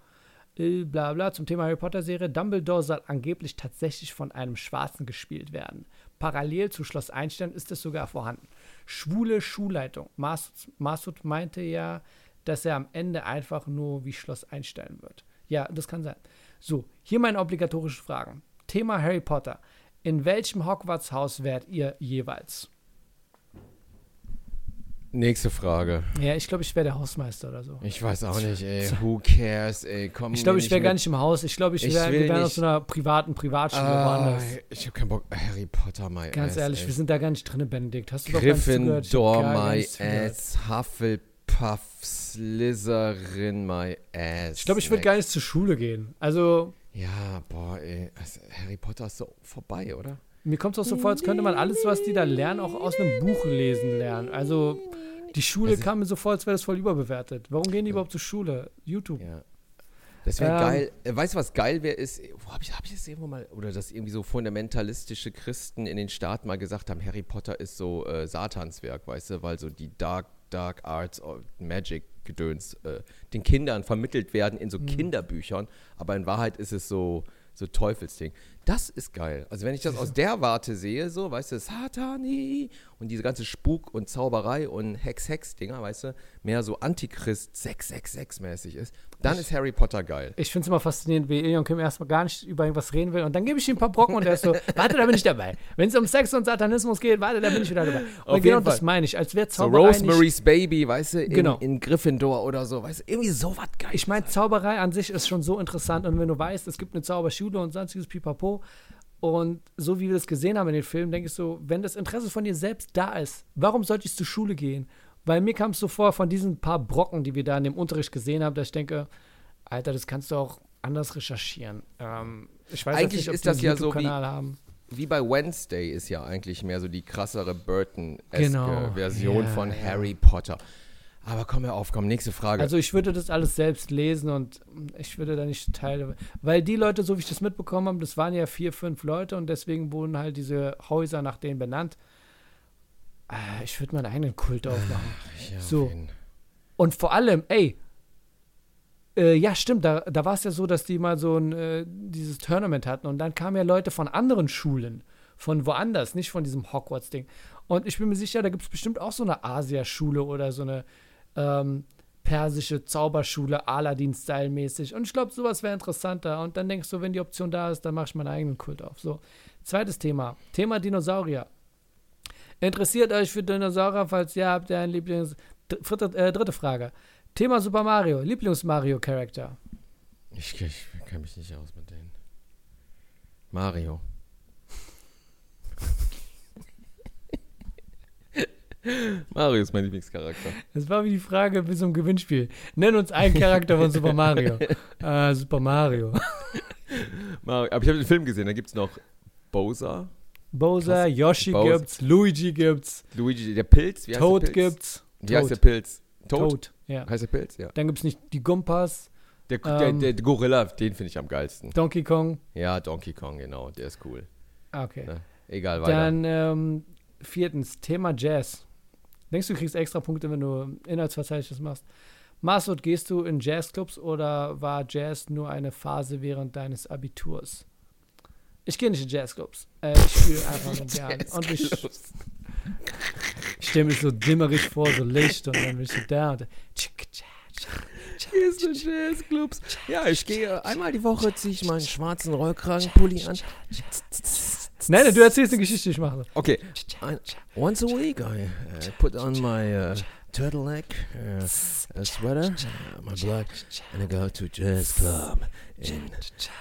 Äh, bla bla, zum Thema Harry Potter Serie. Dumbledore soll angeblich tatsächlich von einem Schwarzen gespielt werden. Parallel zu Schloss Einstein ist es sogar vorhanden. Schwule Schulleitung. Masud, Masud meinte ja, dass er am Ende einfach nur wie Schloss Einstein wird. Ja, das kann sein. So, hier meine obligatorischen Fragen. Thema Harry Potter. In welchem Hogwarts-Haus wärt ihr jeweils? Nächste Frage. Ja, ich glaube, ich wäre der Hausmeister oder so. Ich weiß auch nicht, ey. *laughs* Who cares, ey. Komm Ich glaube, ich wäre gar nicht im Haus. Ich glaube, ich Ich wäre aus nicht- so einer privaten Privatschule Ah, woanders. ich habe keinen Bock. Harry Potter, my Ganz ass, ehrlich, ey. wir sind da gar nicht drin, Benedikt. Hast du doch gar nicht Gryffindor, my ass. Hufflepuff, Slytherin, my ass. Ich glaube, ich würde gar nicht zur Schule gehen. Also, Ja, boah, ey. Also, Harry Potter ist so vorbei, oder? mir kommt es auch so vor, als könnte man alles, was die da lernen, auch aus einem Buch lesen lernen. Also, die Schule Also- kam mir so vor, als wäre das voll überbewertet. Warum gehen die überhaupt zur Schule? YouTube. Ja. Das wäre Ähm, geil. Äh, Weißt du, was geil wäre, ist, wo habe ich, hab ich das irgendwo mal, oder dass irgendwie so fundamentalistische Christen in den Staaten mal gesagt haben, Harry Potter ist so äh, Satanswerk, weißt du, weil so die Dark, Dark Arts, of Magic Gedöns äh, den Kindern vermittelt werden in so Kinderbüchern, aber in Wahrheit ist es so, so Teufelsding. Das ist geil. Also wenn ich das aus *laughs* der Warte sehe, so, weißt du, Satani und diese ganze Spuk- und Zauberei und Hex-Hex-Dinger, weißt du, mehr so Antichrist 666-mäßig ist, dann ist Harry Potter geil. Ich finde es immer faszinierend, wie Ilion Kim erstmal gar nicht über irgendwas reden will und dann gebe ich ihm ein paar Brocken und er ist so, *laughs* warte, da bin ich dabei. Wenn es um Sex und Satanismus geht, warte, da bin ich wieder dabei. Und Auf genau das meine ich, als wäre So Zauberei nicht Rosemary's Baby, weißt du, in, Genau. in Gryffindor oder so, weißt du, irgendwie sowas geil. Ich meine, Zauberei an sich ist schon so interessant und wenn du weißt, es gibt eine Zauberschule und sonstiges Pipapo und so wie wir das gesehen haben in den Filmen, denke ich so, wenn das Interesse von dir selbst da ist, warum sollte ich zur Schule gehen? Weil mir kam es so vor, von diesen paar Brocken, die wir da in dem Unterricht gesehen haben, dass ich denke, Alter, das kannst du auch anders recherchieren. Ähm, ich weiß Eigentlich nicht, ob ist die das ja so wie- haben. Wie bei Wednesday ist ja eigentlich mehr so die krassere Burton-eske Genau. Version Ja, von. Harry Potter. Aber komm mir auf, komm, nächste Frage. Also ich würde das alles selbst lesen und ich würde da nicht Teile, weil die Leute, so wie ich das mitbekommen habe, das waren ja vier, fünf Leute und deswegen wurden halt diese Häuser nach denen benannt. Äh, Ich würde meinen eigenen Kult aufmachen. ja, so. jeden- Und vor allem, ey, äh, ja stimmt, da, da war es ja so, dass die mal so ein, äh, dieses Tournament hatten und dann kamen ja Leute von anderen Schulen, von woanders, nicht von diesem Hogwarts-Ding. Und ich bin mir sicher, da gibt es bestimmt auch so eine Asia-Schule oder so eine ähm, persische Zauberschule, Aladdin-Style-mäßig. Und ich glaube, sowas wäre interessanter. Und dann denkst du, wenn die Option da ist, dann mache ich meinen eigenen Kult auf. So, zweites Thema. Thema Dinosaurier. Interessiert euch für Dinosaurier? Falls ja, habt ihr einen Lieblings... Dr- Vierte, äh, dritte Frage. Thema Super Mario. Lieblings-Mario-Charakter. Ich, ich kenne mich nicht aus mit denen. Mario. Mario ist mein Lieblingscharakter. Das war wie die Frage bis zum Gewinnspiel. Nenn uns einen Charakter von Super Mario. *laughs* äh, Super Mario. Mario. Aber ich habe den Film gesehen, da gibt es noch Bowser, Bowser, Krass. Yoshi Bowser. gibt's, Luigi gibt's, Luigi, der Pilz. Wie heißt Toad der Pilz? gibt's. Wie heißt der Toad. Pilz? Toad? Toad, ja. Heißt der Pilz? Ja. Dann gibt's nicht die Gumpas, Der, Ähm. der, der Gorilla, den finde ich am geilsten. Donkey Kong. Ja, Donkey Kong, genau, der ist cool. Ah, Okay. Ja, Egal, weiter. Dann ähm, viertens, Thema Jazz. Denkst du, du kriegst extra Punkte, wenn du Inhaltsverzeichnis machst? Masud, gehst du in Jazzclubs oder war Jazz nur eine Phase während deines Abiturs? Ich gehe nicht in Jazzclubs. Äh, ich spiele einfach nur gern. Und ich, ich stelle mich so dimmerig vor, so Licht und dann bin ich so da und Gehst du in Jazzclubs? Ja, ich gehe einmal die Woche, ziehe ich meinen schwarzen Rollkragenpulli an. *laughs* Nein, nein, du erzählst eine Geschichte, ich mache. Okay, once a week I uh, put on my uh, turtleneck, uh, sweater, uh, my black, and I go to jazz club in,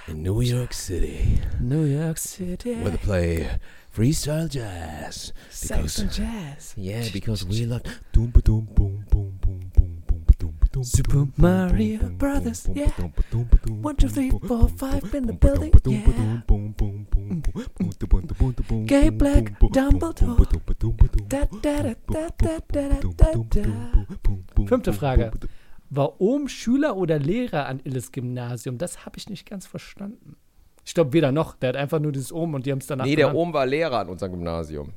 in New York City New York City. where they play freestyle jazz. And Jazz. Yeah, because we like doom ba doom boom boom boom boom Super Mario Brothers, yeah. One, two, three, four, five in the building, yeah. Gay Black Dumbledore. Fünfte Frage. War Warum Schüler oder Lehrer an Illes Gymnasium? Das habe ich nicht ganz verstanden. Ich glaube, weder noch. Der hat einfach nur dieses Ohm und die haben es danach. Nee, der Ohm war Lehrer an unserem Gymnasium.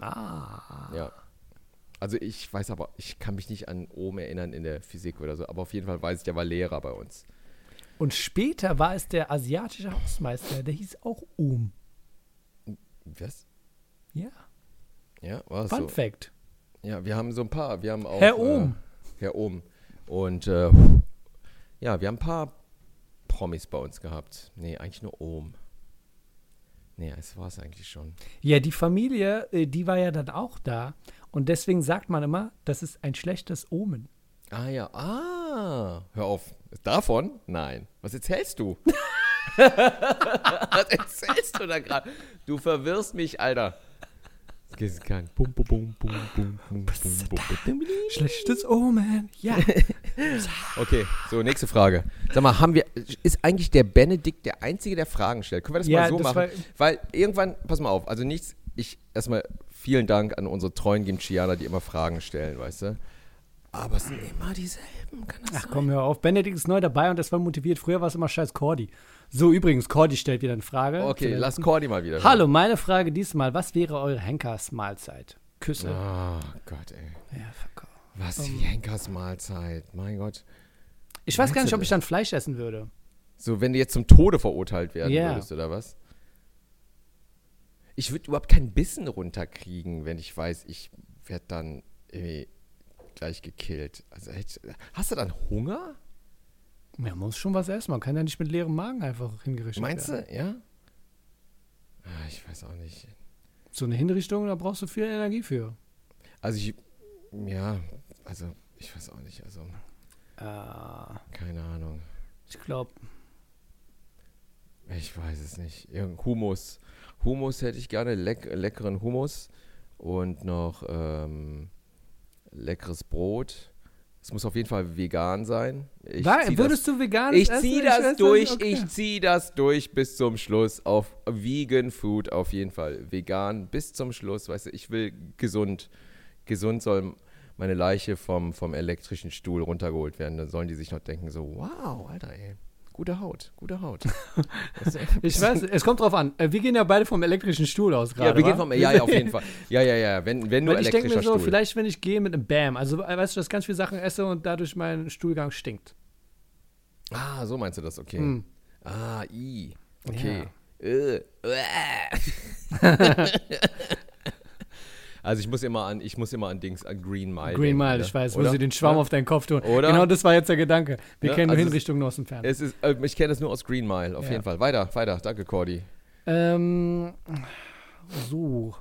Ah. Ja. Also ich weiß aber, ich kann mich nicht an Ohm erinnern in der Physik oder so, aber auf jeden Fall weiß ich, der war Lehrer bei uns. Und später war es der asiatische Hausmeister. Der hieß auch Ohm. Was? Ja. Ja, war Fun so. Fact. Ja, wir haben so ein paar, wir haben auch Herr Ohm. Äh, Herr Ohm. Und äh, ja, wir haben ein paar Promis bei uns gehabt. Nee, eigentlich nur Ohm. Nee, das war es eigentlich schon. Ja, die Familie, äh, die war ja dann auch da. Und deswegen sagt man immer, das ist ein schlechtes Omen. Ah ja, ah, hör auf. Davon? Nein. Was erzählst du? *laughs* Was erzählst du da gerade? Du verwirrst mich, Alter. Schlechtes Omen, ja. *laughs* okay, so, nächste Frage. Sag mal, haben wir, ist eigentlich der Benedikt der Einzige, der Fragen stellt? Können wir das ja, mal so machen? Weil irgendwann, pass mal auf, also nichts, ich, erstmal vielen Dank an unsere treuen Gimchianer, die immer Fragen stellen, weißt du? Aber es sind immer dieselben, kann das Ach sein? komm, hör auf. Benedikt ist neu dabei und das war motiviert. Früher war es immer scheiß Cordy. So, übrigens, Cordy stellt wieder eine Frage. Okay, lass Cordy mal wieder. Hallo, meine Frage diesmal. Was wäre eure Henkersmahlzeit? Küsse. Oh Gott, ey. Ja, off. Was wie Henkers Mahlzeit, mein Gott. Ich weiß gar nicht, ob ich dann Fleisch essen würde. So, wenn du jetzt zum Tode verurteilt werden Ja. würdest, oder was? Ich würde überhaupt keinen Bissen runterkriegen, wenn ich weiß, ich werde dann irgendwie gleich gekillt. Also, hast du dann Hunger? Man muss schon was essen. Man kann ja nicht mit leerem Magen einfach hingerichtet Meinst werden. du, ja? Ah, Ich weiß auch nicht. So eine Hinrichtung, da brauchst du viel Energie für. Also ich, ja, also ich weiß auch nicht, also Äh, keine Ahnung. ich glaube, Ich weiß es nicht. Irgend Hummus. Hummus hätte ich gerne, leck, leckeren Hummus und noch ähm, leckeres Brot. Es muss auf jeden Fall vegan sein. Ich War, würdest du vegan das, ich essen? ziehe das nicht, durch, okay. ich ziehe das durch bis zum Schluss auf Vegan Food auf jeden Fall. Vegan bis zum Schluss, weißt du, ich will gesund. Gesund soll meine Leiche vom, vom elektrischen Stuhl runtergeholt werden. Dann sollen die sich noch denken so, wow, Alter, ey, gute Haut, gute Haut. *laughs* Ich weiß, es kommt drauf an. Äh, Wir gehen ja beide vom elektrischen Stuhl aus gerade. Ja, wir gehen vom, ja, ja, auf jeden Fall. Ja, ja, ja, wenn, wenn nur Weil ich denke mir so, Stuhl. vielleicht, wenn ich gehe mit einem Bam, also äh, weißt du, dass ich ganz viele Sachen esse und dadurch mein Stuhlgang stinkt. Ah, so meinst du das, okay. Hm. Ah, i, okay. Äh, äh. *laughs* *laughs* also ich muss immer an, ich muss immer an Dings, an Green Mile Green denken, Mile, ne? ich weiß, wo Oder? sie den Schwamm Ja? auf deinen Kopf tun. Oder? Genau das war jetzt der Gedanke. Wir Ja, kennen nur also Hinrichtungen nur aus dem Fernsehen. Es ist, äh, ich kenne das nur aus Green Mile, auf Ja. jeden Fall. Weiter, weiter. Danke, Cordy. Ähm, so.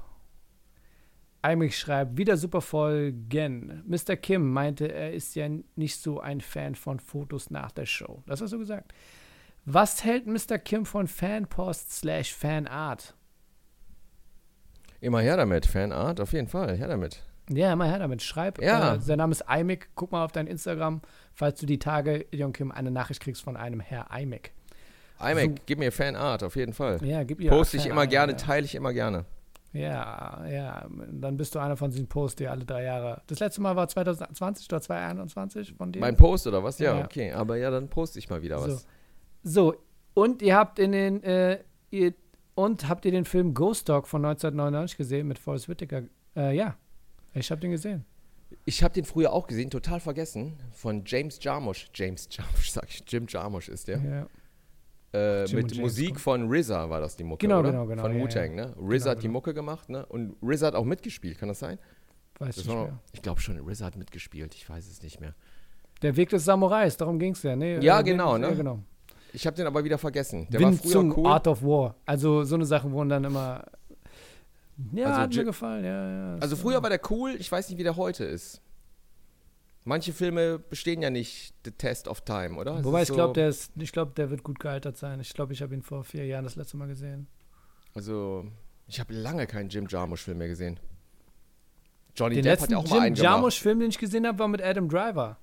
Eimig schreibt, wieder super voll, Gen. Mr. Kim meinte, er ist ja nicht so ein Fan von Fotos nach der Show. Das hast du gesagt. Was hält Mr. Kim von Fanpost slash Fanart? Immer her damit. Fanart, auf jeden Fall. Her damit. Ja, mal her damit. Schreib. Ja. Äh, sein Name ist Eimig. Guck mal auf dein Instagram, falls du die Tage, Ilion Kim, eine Nachricht kriegst von einem Herr Eimig. iMac, gib mir Fanart, auf jeden Fall. Ja, gib ihr Poste ich immer gerne, teile ich immer gerne. Ja, ja. Dann bist du einer von diesen Posts, die alle drei Jahre. Das letzte Mal war 2020 oder 2021 von dir. Mein Post oder was? Ja, Ja. okay. Aber ja, dann poste ich mal wieder was. So. so, und ihr habt in den, äh, ihr, und habt ihr den Film Ghost Dog von 1999 gesehen mit Forrest Whitaker? Äh, ja, ich habe den gesehen. Ich habe den früher auch gesehen, total vergessen. Von James Jarmusch. James Jarmusch, *laughs* sag ich. Jim Jarmusch ist der. Ja. Äh, mit Musik von RZA war das die Mucke, Genau, oder? genau, genau, Von Wu-Tang, ja. ne? RZA hat die genau. Mucke gemacht, ne? Und RZA hat auch mitgespielt, kann das sein? Weiß Das nicht mehr. ich glaube schon, RZA hat mitgespielt, ich weiß es nicht mehr. Der Weg des Samurais, darum ging es ja. Nee, Ja, äh, genau, ne? Ja, genau. Ich habe den aber wieder vergessen. Der Wind war früher zum cool. Art of War. Also so eine Sachen wurden dann immer. Ja, Also hat mir gefallen, ja, ja. Also so. früher war der cool, ich weiß nicht, wie der heute ist. Manche Filme bestehen ja nicht the test of time, oder? Wobei ich glaube, so- der ist, ich glaube, der wird gut gealtert sein. Ich glaube, ich habe ihn vor vier Jahren das letzte Mal gesehen. Also, ich habe lange keinen Jim Jarmusch-Film mehr gesehen. Johnny Den Depp hat ja auch mal Jim einen gemacht. Jarmusch-Film, den ich gesehen habe, war mit Adam Driver,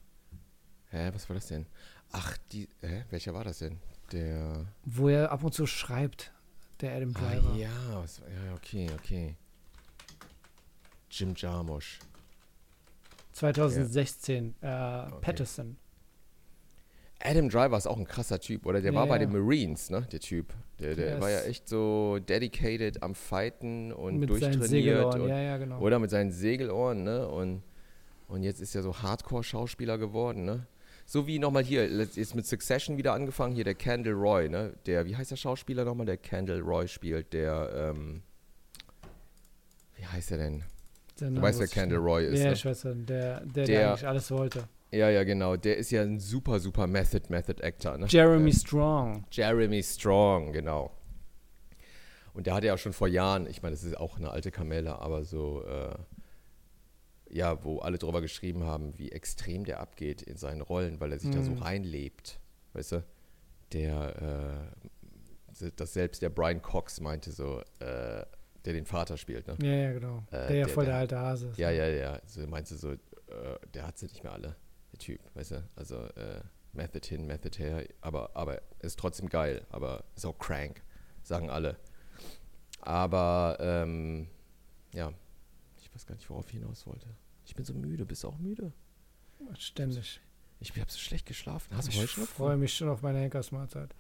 Hä, was war das denn? Ach, die, hä, welcher war das denn? Der, wo er ab und zu schreibt. Der Adam ah, Driver. ja, was, ja, okay, okay. Jim Jarmusch. 2016. Äh, Patterson. Adam Driver ist auch ein krasser Typ, oder? Der Ja, war bei ja. den Marines, ne? Der Typ. Der, der Der war ja echt so dedicated am Fighten und mit durchtrainiert. Und, Ja, ja, genau. Oder mit seinen Segelohren, ne? Und, und jetzt ist er so Hardcore-Schauspieler geworden, ne? So wie nochmal hier, ist mit Succession wieder angefangen, hier der Candle Roy, ne? Der, wie heißt der Schauspieler nochmal, der Candle Roy spielt, der, ähm, wie heißt er denn? Der Du Name weißt, wer Candle. Roy ist, Ja, ne? ich weiß, der, der, der, Der- eigentlich alles wollte. Ja, ja, genau. Der ist ja ein super, super Method, Method Actor, ne? Jeremy Ähm, Strong. Jeremy Strong, genau. Und der hatte ja schon vor Jahren, ich meine, das ist auch eine alte Kamelle, aber so, äh, ja, wo alle drüber geschrieben haben, wie extrem der abgeht in seinen Rollen, weil er sich da so Mhm. reinlebt. Weißt du? Der, äh, dass selbst der Brian Cox meinte so, äh, der den Vater spielt, ne? Ja, ja, genau. Äh, der ja voll der, der- alte Hase ist. Ja, ja, ja. So meinte so, äh, der hat sie nicht mehr alle, der Typ, weißt du? Also äh, Method hin, Method her, aber, aber ist trotzdem geil, aber ist auch crank, sagen alle. Aber ähm, ja, weiß gar nicht, worauf ich hinaus wollte. Ich bin so müde, bist du auch müde? Ständig. Ich habe so schlecht geschlafen. Hast du Ich Heuschnupfen? freue mich schon auf meine Henkersmahlzeit.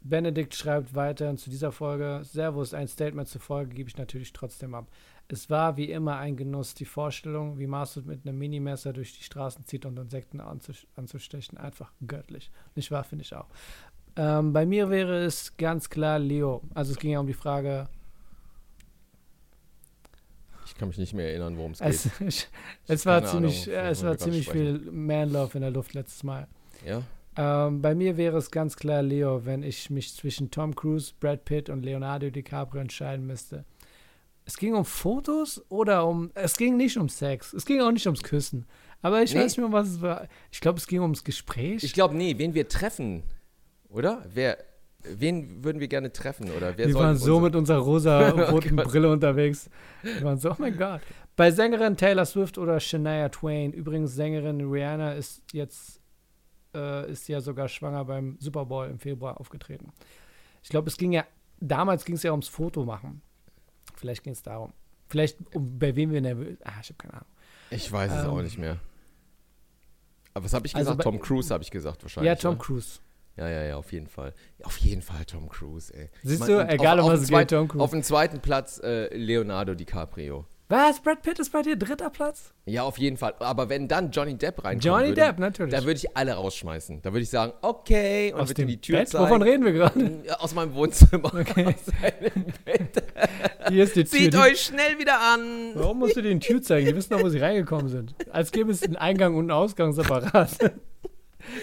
Benedikt schreibt weiterhin zu dieser Folge: Servus, ein Statement zur Folge gebe ich natürlich trotzdem ab. Es war wie immer ein Genuss, die Vorstellung, wie Masud mit einem Minimesser durch die Straßen zieht und Insekten anzus anzustechen. Einfach göttlich. Nicht wahr, finde ich auch. Ähm, bei mir wäre es ganz klar Leo. Also es ging ja um die Frage, Ich kann mich nicht mehr erinnern, worum es geht. ich, es war ziemlich, Ahnung, es war ziemlich sprechen. viel Manlove in der Luft letztes Mal. Ja? Ähm, bei mir wäre es ganz klar Leo, wenn ich mich zwischen Tom Cruise, Brad Pitt und Leonardo DiCaprio entscheiden müsste. Es ging um Fotos oder um. Es ging nicht um Sex. Es ging auch nicht ums Küssen. Aber ich Nee. weiß nicht mehr, was es war. Ich glaube, es ging ums Gespräch. Ich glaube, nee, wen wir treffen, oder? Wer, wen würden wir gerne treffen? Oder wir waren so mit unserer rosa-roten *laughs* Oh. Brille unterwegs. Wir waren so, oh mein Gott. Bei Sängerin Taylor Swift oder Shania Twain. Übrigens, Sängerin Rihanna ist jetzt, äh, ist ja sogar schwanger beim Super Bowl im Februar aufgetreten. Ich glaube, es ging ja, damals ging es ja ums Foto machen. Vielleicht ging es darum. Vielleicht, um, bei wem wir nervös. Ah, ich habe keine Ahnung. Ich weiß es auch Ähm, nicht mehr. Aber was habe ich also gesagt? bei- Tom Cruise habe ich gesagt wahrscheinlich. Ja, Tom ne? Cruise. Ja, ja, ja, auf jeden Fall. Auf jeden Fall Tom Cruise, ey. Siehst Ich du, und egal um auf was dem es geht, Tom Cruise. Auf dem zweiten Platz äh, Leonardo DiCaprio. Was? Brad Pitt ist bei dir dritter Platz? Ja, auf jeden Fall. Aber wenn dann Johnny Depp reinkommt, Johnny würde, Depp, natürlich. da würde ich alle rausschmeißen. Da würde ich sagen, okay, und Aus dem die Tür Bett? zeigen. Wovon reden wir gerade? Aus meinem Wohnzimmer. Okay. *laughs* Aus Bett. Hier ist die Tür. Zieht Die- euch schnell wieder an. Warum musst du denen Tür zeigen? Die wissen doch, wo sie reingekommen sind. Als gäbe es einen Eingang und einen Ausgang separat. *laughs*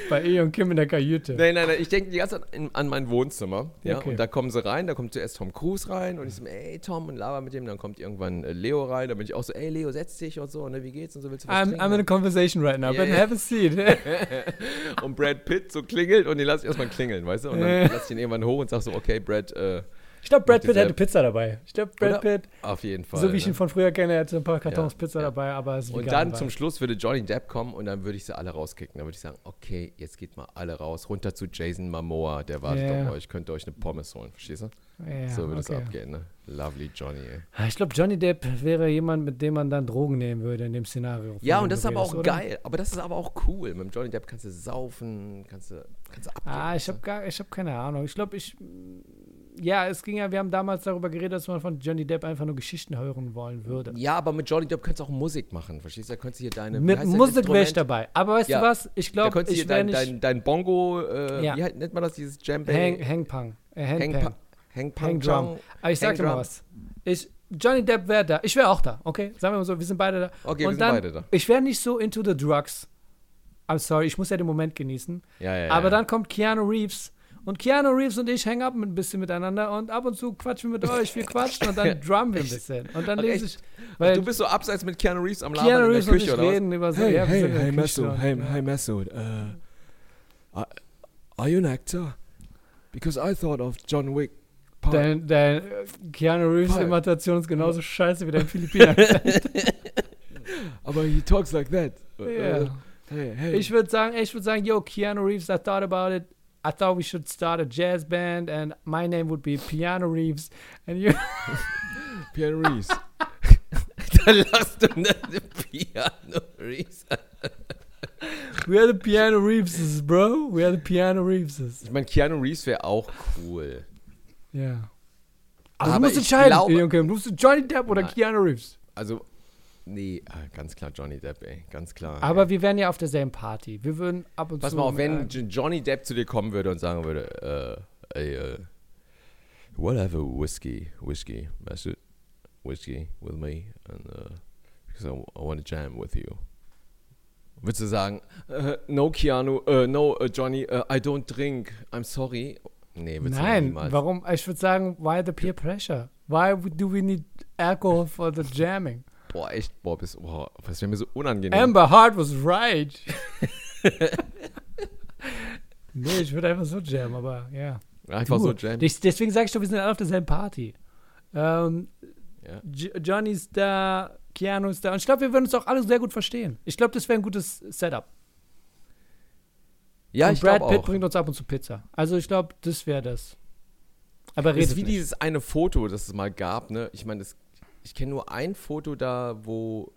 Bei E und Kim in der Kajüte. Nein, nein, nein, ich denke die ganze Zeit in, an mein Wohnzimmer. Ja, Okay. Und da kommen sie rein, da kommt zuerst Tom Cruise rein und ich so, ey Tom, und laber mit dem. Dann kommt irgendwann äh, Leo rein, da bin ich auch so, ey Leo, setz dich und so, ne, wie geht's und so, willst du was I'm, trinken? I'm in a conversation right now, Yeah, but yeah. have a seat. *laughs* und Brad Pitt so klingelt und den lass ich erstmal klingeln, weißt du? Und dann Ja. lass ich ihn irgendwann hoch und sag so, okay, Brad, äh, Ich glaube, Brad Pitt hätte Pizza dabei. Ich glaube, Brad? Pitt, Auf jeden Fall. so wie ich ne? ihn von früher kenne, hätte ein paar Kartons Ja, Pizza ja. dabei, aber es ist Und dann zum war. Schluss würde Johnny Depp kommen und dann würde ich sie alle rauskicken. Dann würde ich sagen, okay, jetzt geht mal alle raus, runter zu Jason Momoa, der wartet Ja. auf euch, könnt ihr euch eine Pommes holen, verstehst du? Ja, so würde es okay. abgehen, ne? Lovely Johnny, ey. Ah, Ich glaube, Johnny Depp wäre jemand, mit dem man dann Drogen nehmen würde in dem Szenario. Ja, und das ist aber auch oder? geil. Aber das ist aber auch cool. Mit Johnny Depp kannst du saufen, kannst du, kannst du abgehen. Ah, ich habe habe keine Ahnung. Ich glaube, ich, ja, es ging ja, wir haben damals darüber geredet, dass man von Johnny Depp einfach nur Geschichten hören wollen würde. Ja, aber mit Johnny Depp kannst du auch Musik machen, verstehst du? Da könntest du hier deine. Mit Musik wäre ich dabei. Aber weißt Ja. du was? Ich glaube, könntest hier ich wäre dein, dein, dein Bongo, äh, Ja. wie halt, nennt man das, dieses Djembe? Hang, Hangpang. Äh, Hangpang Hangdrum. Chong? Aber ich sag dir mal was. Ich, Johnny Depp wäre da. Ich wäre auch da, okay? Sagen wir mal so, wir sind beide da. Okay, wir Und sind dann, beide da. Ich wäre nicht so into the drugs. I'm sorry, ich muss ja den Moment genießen. Ja, ja, ja. Aber dann kommt Keanu Reeves. Und Keanu Reeves und ich hängen ab ein bisschen miteinander und ab und zu quatschen wir mit euch. Wir quatschen und dann *laughs* drummen wir ein bisschen. Und dann lese ich. Ach, Weil du bist so abseits mit Keanu Reeves am Labern Keanu in Reeves der und Küche, ich oder was? reden über so. Hey, ja, hey, in der hey, und- hey, hey, Masood. Uh, are, you an actor? Because I thought of John Wick. Part- Dein, dein äh, Keanu Reeves Paul. Imitation ist genauso scheiße wie dein Philippiner. *laughs* *laughs* Aber he talks like that. Uh, Ja. uh, hey, hey. Ich würde sagen, ich würde sagen, yo, Keanu Reeves, I thought about it. I thought we should start a jazz band and my name would be Piano Reeves. And you Pierre Reeves. da lachst du ne Piano Reeves. *laughs* *laughs* We are the Piano Reeveses, bro. We are the Piano Reeveses. Ich meine, Keanu Reeves wäre auch cool. Ja. Aber, Aber du musst ich entscheiden, glaube- okay, du musst Johnny Depp oder Nein. Keanu Reeves. Also, nee, ah, ganz klar Johnny Depp, ey. Ganz klar. Aber wir wären ja auf derselben Party. Wir würden ab und Pass zu. mal auf, wenn äh, Johnny Depp zu dir kommen würde und sagen würde, äh, ey, äh, a whiskey, whiskey, Masood, whiskey with me, and, uh, because I, I want to jam with you. Würdest du sagen, äh, no Keanu, äh, no äh, Johnny, I don't drink, I'm sorry. Nee, würdest du Nein, warum? Ich würde sagen, why the peer pressure? Why do we need alcohol for the jamming? Boah, echt, boah, bist, boah, das wäre mir so unangenehm. Amber Hart was right. nee, ich würde einfach so jammen, aber ja. Einfach Du, so jam. des- Deswegen sage ich doch, wir sind alle auf derselben Party. Ähm, Ja. Johnny ist da, Keanu ist da. Und ich glaube, wir würden uns auch alle sehr gut verstehen. Ich glaube, das wäre ein gutes Setup. Ja, und ich Brad glaube Pitt auch. bringt uns ab und zu Pizza. Also ich glaube, das wäre das. Aber Das redet ist wie nicht. dieses eine Foto, das es mal gab, ne? Ich meine, das- ich kenne nur ein Foto da, wo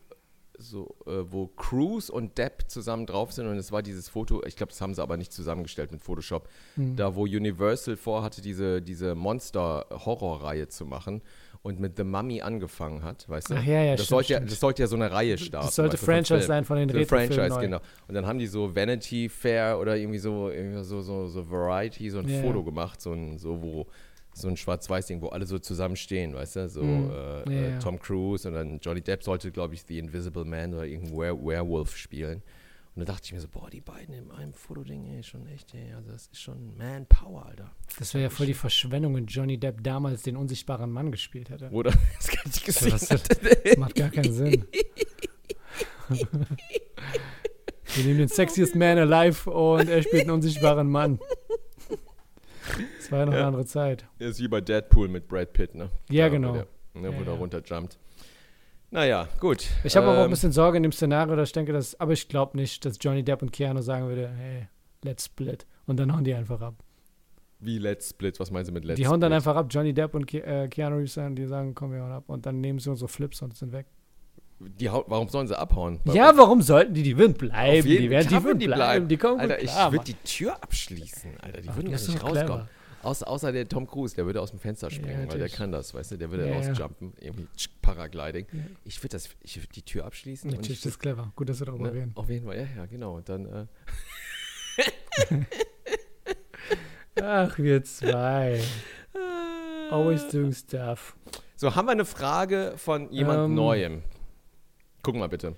so, äh, wo Cruz und Depp zusammen drauf sind und es war dieses Foto, ich glaube, das haben sie aber nicht zusammengestellt mit Photoshop, Hm. da wo Universal vorhatte, diese, diese Monster-Horror-Reihe zu machen und mit The Mummy angefangen hat, weißt du? Ach ja, ja, das stimmt, sollte ja, stimmt. das sollte ja so eine Reihe starten. Das sollte Franchise sein von den So Retro-Filmen Franchise, neu. genau. Und dann haben die so Vanity Fair oder irgendwie so, irgendwie so, so, so Variety, so ein Ja, Foto gemacht, so ein, so wo so ein Schwarz-Weiß-Ding, wo alle so zusammen stehen, weißt du? So Mhm. äh, Ja, äh, ja. Tom Cruise und dann Johnny Depp sollte, glaube ich, The Invisible Man oder irgendein Were Werewolf spielen. Und da dachte ich mir so, boah, die beiden in einem Fotoding, ey, schon echt, ey, also das ist schon Manpower, Alter. Das wäre ja voll die Verschwendung, wenn Johnny Depp damals den unsichtbaren Mann gespielt hätte. Oder *laughs* das kann ich Das, gesehen. das, das macht gar keinen Sinn. *laughs* Wir nehmen den sexiest man alive und er spielt einen unsichtbaren Mann. Das war ja noch Ja. eine andere Zeit. Das ist wie bei Deadpool mit Brad Pitt, ne? Ja, Da, genau. Wo der, ne, wo Ja, der ja. runterjumpt. Naja, gut. Ich habe aber auch ein Ähm, bisschen Sorge in dem Szenario, dass ich denke, dass, aber ich glaube nicht, dass Johnny Depp und Keanu sagen würde, hey, let's split. Und dann hauen die einfach ab. Wie Let's Split, was meinst du mit Let's die hauen dann Split? einfach ab, Johnny Depp und Ke äh, Keanu Reeves sagen, die sagen, komm, wir hauen ab. Und dann nehmen sie unsere Flips und sind weg. Die warum sollen sie abhauen? Ja, warum sollten die? Die würden bleiben. Die werden die würden die bleiben. bleiben. Die kommen Alter, ich würde die Tür abschließen, Alter. Die Ach, würden gar nicht rauskommen. clever. Außer, außer der Tom Cruise, der würde aus dem Fenster springen, weil der kann das, weißt du, der würde Ja, ja. rausjumpen, irgendwie tsch, Paragliding. Ja. Ich würde das, ich würd die Tür abschließen und Natürlich, ich das ist clever. Gut, dass wir darüber ne, reden. auf jeden Fall, ja, ja, genau. Und dann, äh, *laughs* Ach, wir zwei. *laughs* Always doing stuff. so, haben wir eine Frage von jemand Ähm. Neuem? Guck mal bitte.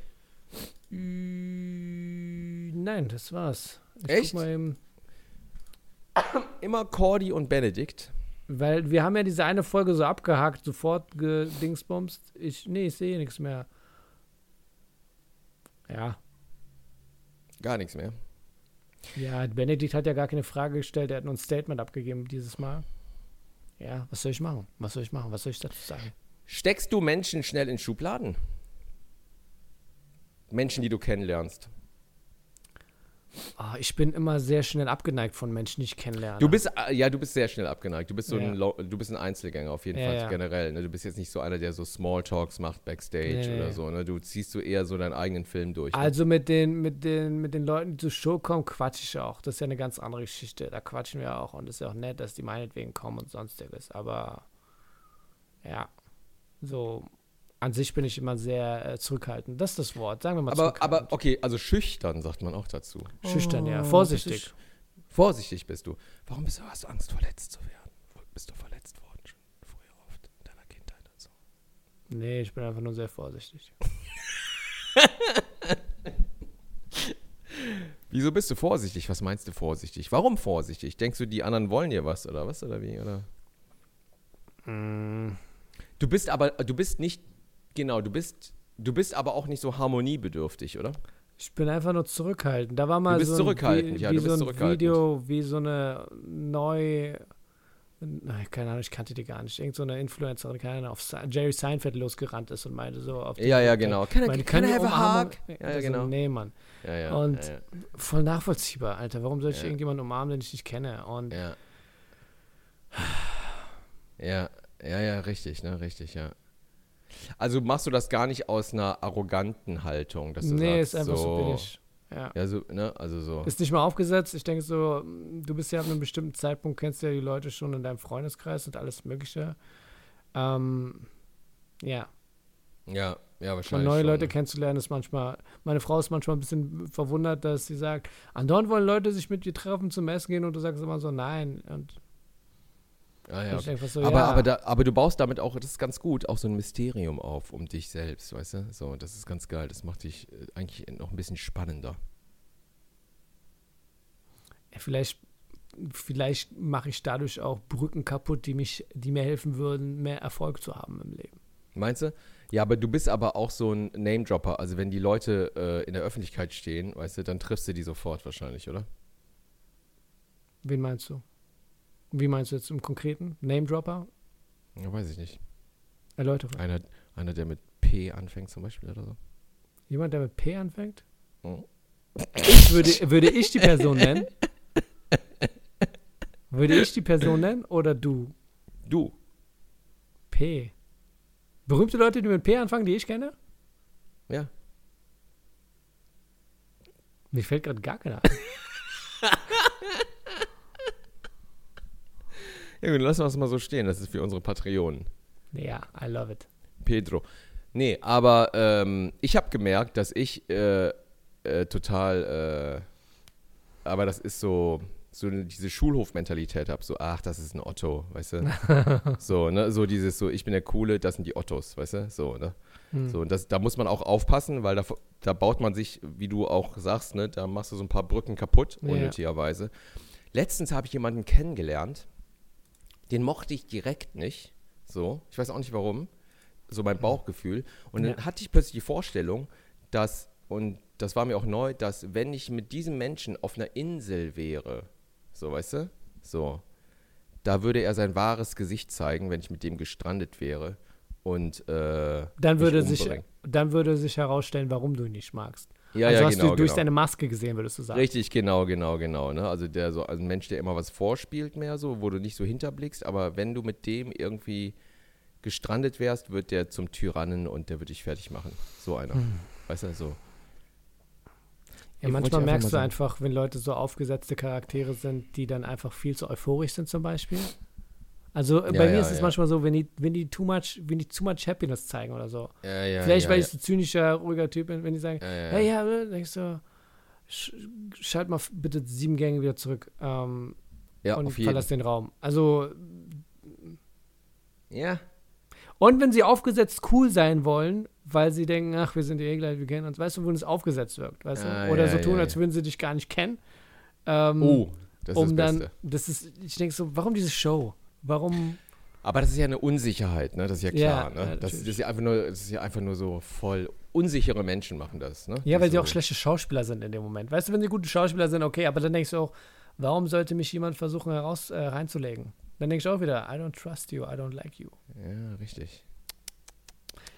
Nein, das war's. Ich Echt? Guck mal eben, Immer Cordy und Benedikt. weil wir haben ja diese eine Folge so abgehakt, sofort gedingsbumst. Ich, nee, ich sehe nichts mehr. Ja. Gar nichts mehr. Ja, Benedikt hat ja gar keine Frage gestellt, er hat nur ein Statement abgegeben dieses Mal. Ja, was soll ich machen? Was soll ich machen? Was soll ich dazu sagen? Steckst du Menschen schnell in Schubladen? Menschen, die du kennenlernst. Ah, ich bin immer sehr schnell abgeneigt von Menschen, die ich kennenlerne. Du bist, äh, ja, du bist sehr schnell abgeneigt. Du bist so Ja. ein, du bist ein Einzelgänger auf jeden Ja, Fall ja. generell. Ne? Du bist jetzt nicht so einer, der so Smalltalks macht backstage Nee, nee. oder so. Ne? Du ziehst so eher so deinen eigenen Film durch. Ne? Also mit den, mit den, mit den Leuten, die zur Show kommen, quatsch ich auch. Das ist ja eine ganz andere Geschichte. Da quatschen wir auch. Und es ist ja auch nett, dass die meinetwegen kommen und sonstiges. Aber ja, so an sich bin ich immer sehr äh, zurückhaltend. Das ist das Wort. Sagen wir mal aber, zurückhaltend. aber okay, also schüchtern sagt man auch dazu. Schüchtern, ja. Oh, Vorsichtig. das ist- Vorsichtig bist du. Warum bist du, hast du Angst, verletzt zu werden? Bist du verletzt worden schon früher oft in deiner Kindheit und so? Nee, ich bin einfach nur sehr vorsichtig. *laughs* Wieso bist du vorsichtig? Was meinst du vorsichtig? Warum vorsichtig? Denkst du, die anderen wollen dir was oder was oder wie? Oder? Mm, Du bist aber, du bist nicht, genau, du bist, du bist aber auch nicht so harmoniebedürftig, oder? Ich bin einfach nur zurückhaltend. Da war mal bist so ein, zurückhaltend, wie, ja, wie so ein. Video, wie so eine neu, keine Ahnung, ich kannte die gar nicht. Irgend so eine Influencerin, keine Ahnung, auf Jerry Seinfeld losgerannt ist und meinte so auf die Ja, ja, genau. Can I die have a hug? Ja, ja, genau. Nee, Mann. Ja, ja. Und- ja, Voll nachvollziehbar, Alter. Warum soll ich irgendjemanden umarmen, den ich nicht kenne? Und ja. Ja, ja, ja, richtig, ne, richtig, ja. Also machst du das gar nicht aus einer arroganten Haltung, dass du nee, sagst, ist einfach so, so bin ich. Ja. Ja, so, ne, also so. Ist nicht mal aufgesetzt. Ich denke so, du bist ja ab einem bestimmten Zeitpunkt, kennst ja die Leute schon in deinem Freundeskreis und alles Mögliche. Ähm, ja. Ja, ja, Und wahrscheinlich. neue schon, Leute ne? kennenzulernen ist manchmal, meine Frau ist manchmal ein bisschen verwundert, dass sie sagt, andauernd wollen Leute sich mit dir treffen, zum Essen gehen und du sagst immer so, nein. Und Ah, ja, okay. so, aber, ja. aber, da, aber du baust damit auch, das ist ganz gut, auch so ein Mysterium auf um dich selbst, weißt du? So, das ist ganz geil. Das macht dich äh, eigentlich noch ein bisschen spannender. vielleicht, vielleicht mache ich dadurch auch Brücken kaputt, die mich, die mir helfen würden, mehr Erfolg zu haben im Leben. Meinst du? Ja, aber du bist aber auch so ein Name-Dropper. Also wenn die Leute äh, in der Öffentlichkeit stehen, weißt du, dann triffst du die sofort wahrscheinlich, oder? Wen meinst du? Wie meinst du jetzt im Konkreten? Name Dropper? Ja, weiß ich nicht. Erläutere. Einer, einer, der mit P anfängt zum Beispiel oder so. Jemand, der mit P anfängt? Mhm. Ich würde, würde ich die Person nennen? Würde ich die Person nennen oder du? Du. P. Berühmte Leute, die mit P anfangen, die ich kenne? Ja. Mir fällt gerade gar keiner ein. Ja, gut, lassen wir es mal so stehen. Das ist für unsere Patreonen. Ja, I love it. Pedro. Nee, aber ähm, ich habe gemerkt, dass ich äh, äh, total, äh, aber das ist so, so diese Schulhofmentalität habe. So, ach, das ist ein Otto, weißt du? *laughs* so, ne? So dieses, so, ich bin der Coole, das sind die Ottos, weißt du? So, ne? Hm. So, und das, da muss man auch aufpassen, weil da, da baut man sich, wie du auch sagst, ne, da machst du so ein paar Brücken kaputt, Ja. unnötigerweise. Letztens habe ich jemanden kennengelernt, den mochte ich direkt nicht. So, ich weiß auch nicht warum. So mein Bauchgefühl. Und dann Ja. hatte ich plötzlich die Vorstellung, dass, und das war mir auch neu, dass wenn ich mit diesem Menschen auf einer Insel wäre, so, weißt du? So, da würde er sein wahres Gesicht zeigen, wenn ich mit dem gestrandet wäre. Und äh, Dann würde, sich, dann würde sich herausstellen, warum du ihn nicht magst. Ja, also ja, hast genau. du durch genau. deine Maske gesehen, würdest du sagen. Richtig, genau, genau, genau. Ne? Also der so, also ein Mensch, der immer was vorspielt mehr so, wo du nicht so hinterblickst, aber wenn du mit dem irgendwie gestrandet wärst, wird der zum Tyrannen und der wird dich fertig machen. So einer. Hm. Weißt du, so. Ja, Ich manchmal merkst du einfach, wenn Leute so aufgesetzte Charaktere sind, die dann einfach viel zu euphorisch sind zum Beispiel. Also äh, Ja, bei mir ja, ist es ja. manchmal so, wenn die, wenn die too much, wenn die too much Happiness zeigen oder so. Ja, ja, Vielleicht, weil ich so zynischer, ruhiger Typ bin, wenn die sagen, Ja, ja, ja, äh, denkst du, sch schalt mal bitte sieben Gänge wieder zurück ähm, und verlass den Raum. Also, Ja. und wenn sie aufgesetzt cool sein wollen, weil sie denken, ach, wir sind eh gleich, wir kennen uns, weißt du, wenn es aufgesetzt wirkt, weißt Ah, du? Oder so tun, als würden sie dich gar nicht kennen. Ähm, Oh, das ist um das dann, Beste. das ist, ich denke so, warum diese Show? Warum, Aber das ist ja eine Unsicherheit, ne? Das ist ja klar, ja, ne? Das, das ist ja einfach nur, das ist ja einfach nur so voll unsichere Menschen machen das, ne? ja, weil sie so, auch schlechte Schauspieler sind in dem Moment. Weißt du, wenn sie gute Schauspieler sind, okay, aber dann denkst du auch, warum sollte mich jemand versuchen heraus äh, reinzulegen? Dann denke ich auch wieder, I don't trust you, I don't like you. Ja, richtig.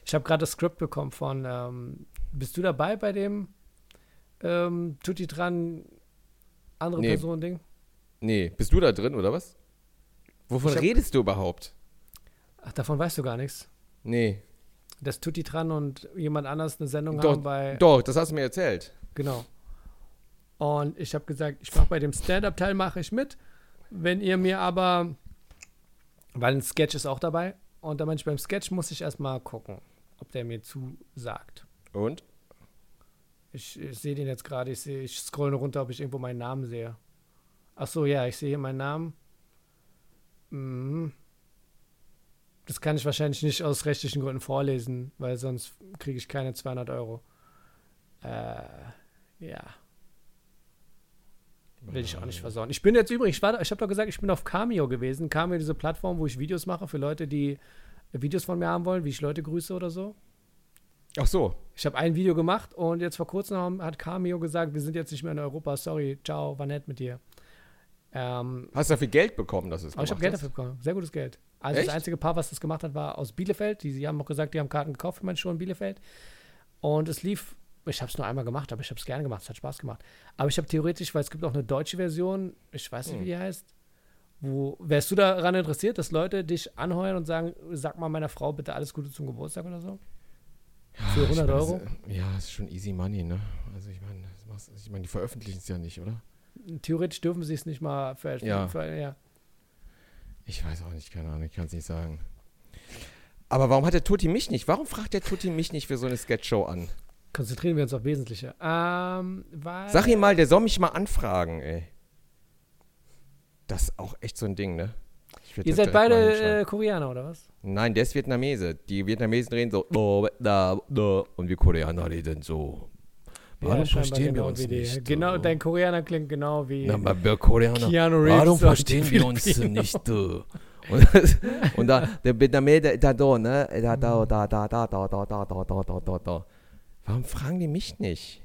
Ich habe gerade das Skript bekommen von, ähm, bist du dabei bei dem ähm, Tutti dran andere Nee. Person Ding? Nee, bist du da drin, oder was? Wovon hab- redest du überhaupt? Ach, davon weißt du gar nichts. Nee. Dass Tutti dran und jemand anders eine Sendung Doch, haben bei. Doch, das hast du mir erzählt. Genau. Und ich habe gesagt, ich mache bei dem Stand-Up-Teil mache ich mit. Wenn ihr mir aber, weil ein Sketch ist auch dabei, und dann meinte ich, beim Sketch muss ich erstmal gucken, ob der mir zusagt. Und? Ich, ich sehe den jetzt gerade, ich, sehe- ich scroll nur runter, ob ich irgendwo meinen Namen sehe. Ach so, ja, ich sehe hier meinen Namen. Mhm. Das kann ich wahrscheinlich nicht aus rechtlichen Gründen vorlesen, weil sonst kriege ich keine 200 Euro. Äh, ja. Will ich auch nicht versauen. Ich bin jetzt übrigens, ich, war ich habe doch gesagt, ich bin auf Cameo gewesen. Cameo, diese Plattform, wo ich Videos mache für Leute, die Videos von mir haben wollen, wie ich Leute grüße oder so. Ach so. Ich habe ein Video gemacht und jetzt vor kurzem hat Cameo gesagt, wir sind jetzt nicht mehr in Europa, sorry, ciao, war nett mit dir. Ähm, Hast du dafür Geld bekommen, dass es aber ich habe gemacht Geld dafür bekommen, sehr gutes Geld. Also Echt? das einzige Paar, was das gemacht hat, war aus Bielefeld. Die, die haben auch gesagt, die haben Karten gekauft für meine Show in Bielefeld. Und es lief, ich habe es nur einmal gemacht, aber ich habe es gerne gemacht, es hat Spaß gemacht. Aber ich habe theoretisch, weil es gibt auch eine deutsche Version, ich weiß nicht, Hm. wie die heißt, wo, wärst du daran interessiert, dass Leute dich anheuern und sagen, sag mal meiner Frau bitte alles Gute zum Geburtstag oder so? Für 100 Ich meine, Euro? das- Ja, das ist schon easy money, ne? Also ich meine, ich meine, die veröffentlichen es ja nicht, oder? Theoretisch dürfen sie es nicht mal für, Ja. für ja. Ich weiß auch nicht, keine Ahnung, ich kann es nicht sagen. Aber warum hat der Tutti mich nicht? Warum fragt der Tutti mich nicht für so eine Sketchshow an? Konzentrieren wir uns auf Wesentliche. Ähm, Sag ihm mal, der soll mich mal anfragen, ey. Das ist auch echt so ein Ding, ne? Ihr seid beide äh, Koreaner, oder was? Nein, der ist Vietnamese. Die Vietnamesen reden so, "Oh, und wir Koreaner reden so. Warum Ja, verstehen wir genau uns wie die. nicht? Genau, dein Koreaner klingt genau wie Na, wir Koreaner. Keanu Reeves. Warum verstehen wir uns nicht? Du? Und, und da, der Vietnamese, da, da, ne? Da, da, da, da, da, da, da, da, da, da, da, da, da. Warum fragen die mich nicht?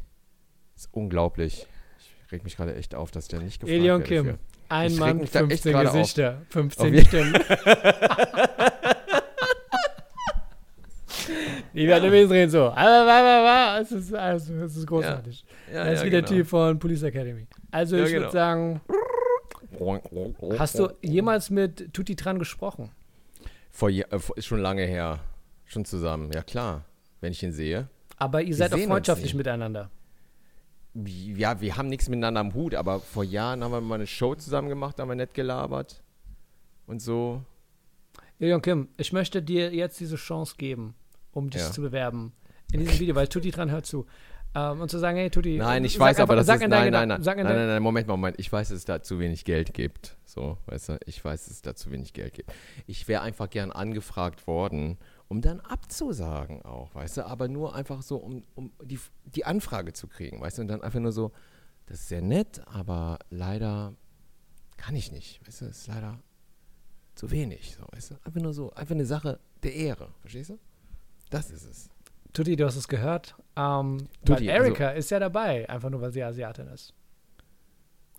Das ist unglaublich. Ich reg mich gerade echt auf, dass der nicht gefragt Elion Kim. für- Ein Ich Mann, mich da echt 15 gerade auf. Gesichter, Auf 15 je- Stimmen. Die Vietnamesen reden so. Es ist, also, es ist großartig. Ja, das ist ja, wie der genau. Typ von Police Academy. Also Ja, ich genau. würde sagen, hast du jemals mit Tutti Tran gesprochen? Vor, äh, vor, schon lange her. Schon zusammen, ja klar. Wenn ich ihn sehe. Aber ihr seid auch freundschaftlich miteinander. Ja, wir haben nichts miteinander am Hut, aber vor Jahren haben wir mal eine Show zusammen gemacht, haben wir nett gelabert. Und so. Ilion Kim, ich möchte dir jetzt diese Chance geben, um dich Ja. zu bewerben in diesem Video, weil Tutti dran hört zu. Ähm, und zu sagen, hey Tutti, Nein, ich sag weiß aber, dass es. in Nein, nein, nein. Nein, nein, nein, Moment, Moment. Ich weiß, dass es da zu wenig Geld gibt. So, weißt du, ich weiß, dass es da zu wenig Geld gibt. Ich wäre einfach gern angefragt worden, um dann abzusagen auch, weißt du, aber nur einfach so, um, um die, die Anfrage zu kriegen, weißt du, und dann einfach nur so, das ist sehr nett, aber leider kann ich nicht, weißt du, das ist leider zu wenig, so, weißt du, einfach nur so, einfach eine Sache der Ehre, verstehst du? Das ist es. Tutti, du hast es gehört. Ähm, Tutti, weil Erika ist ja dabei, einfach nur, weil sie Asiatin ist.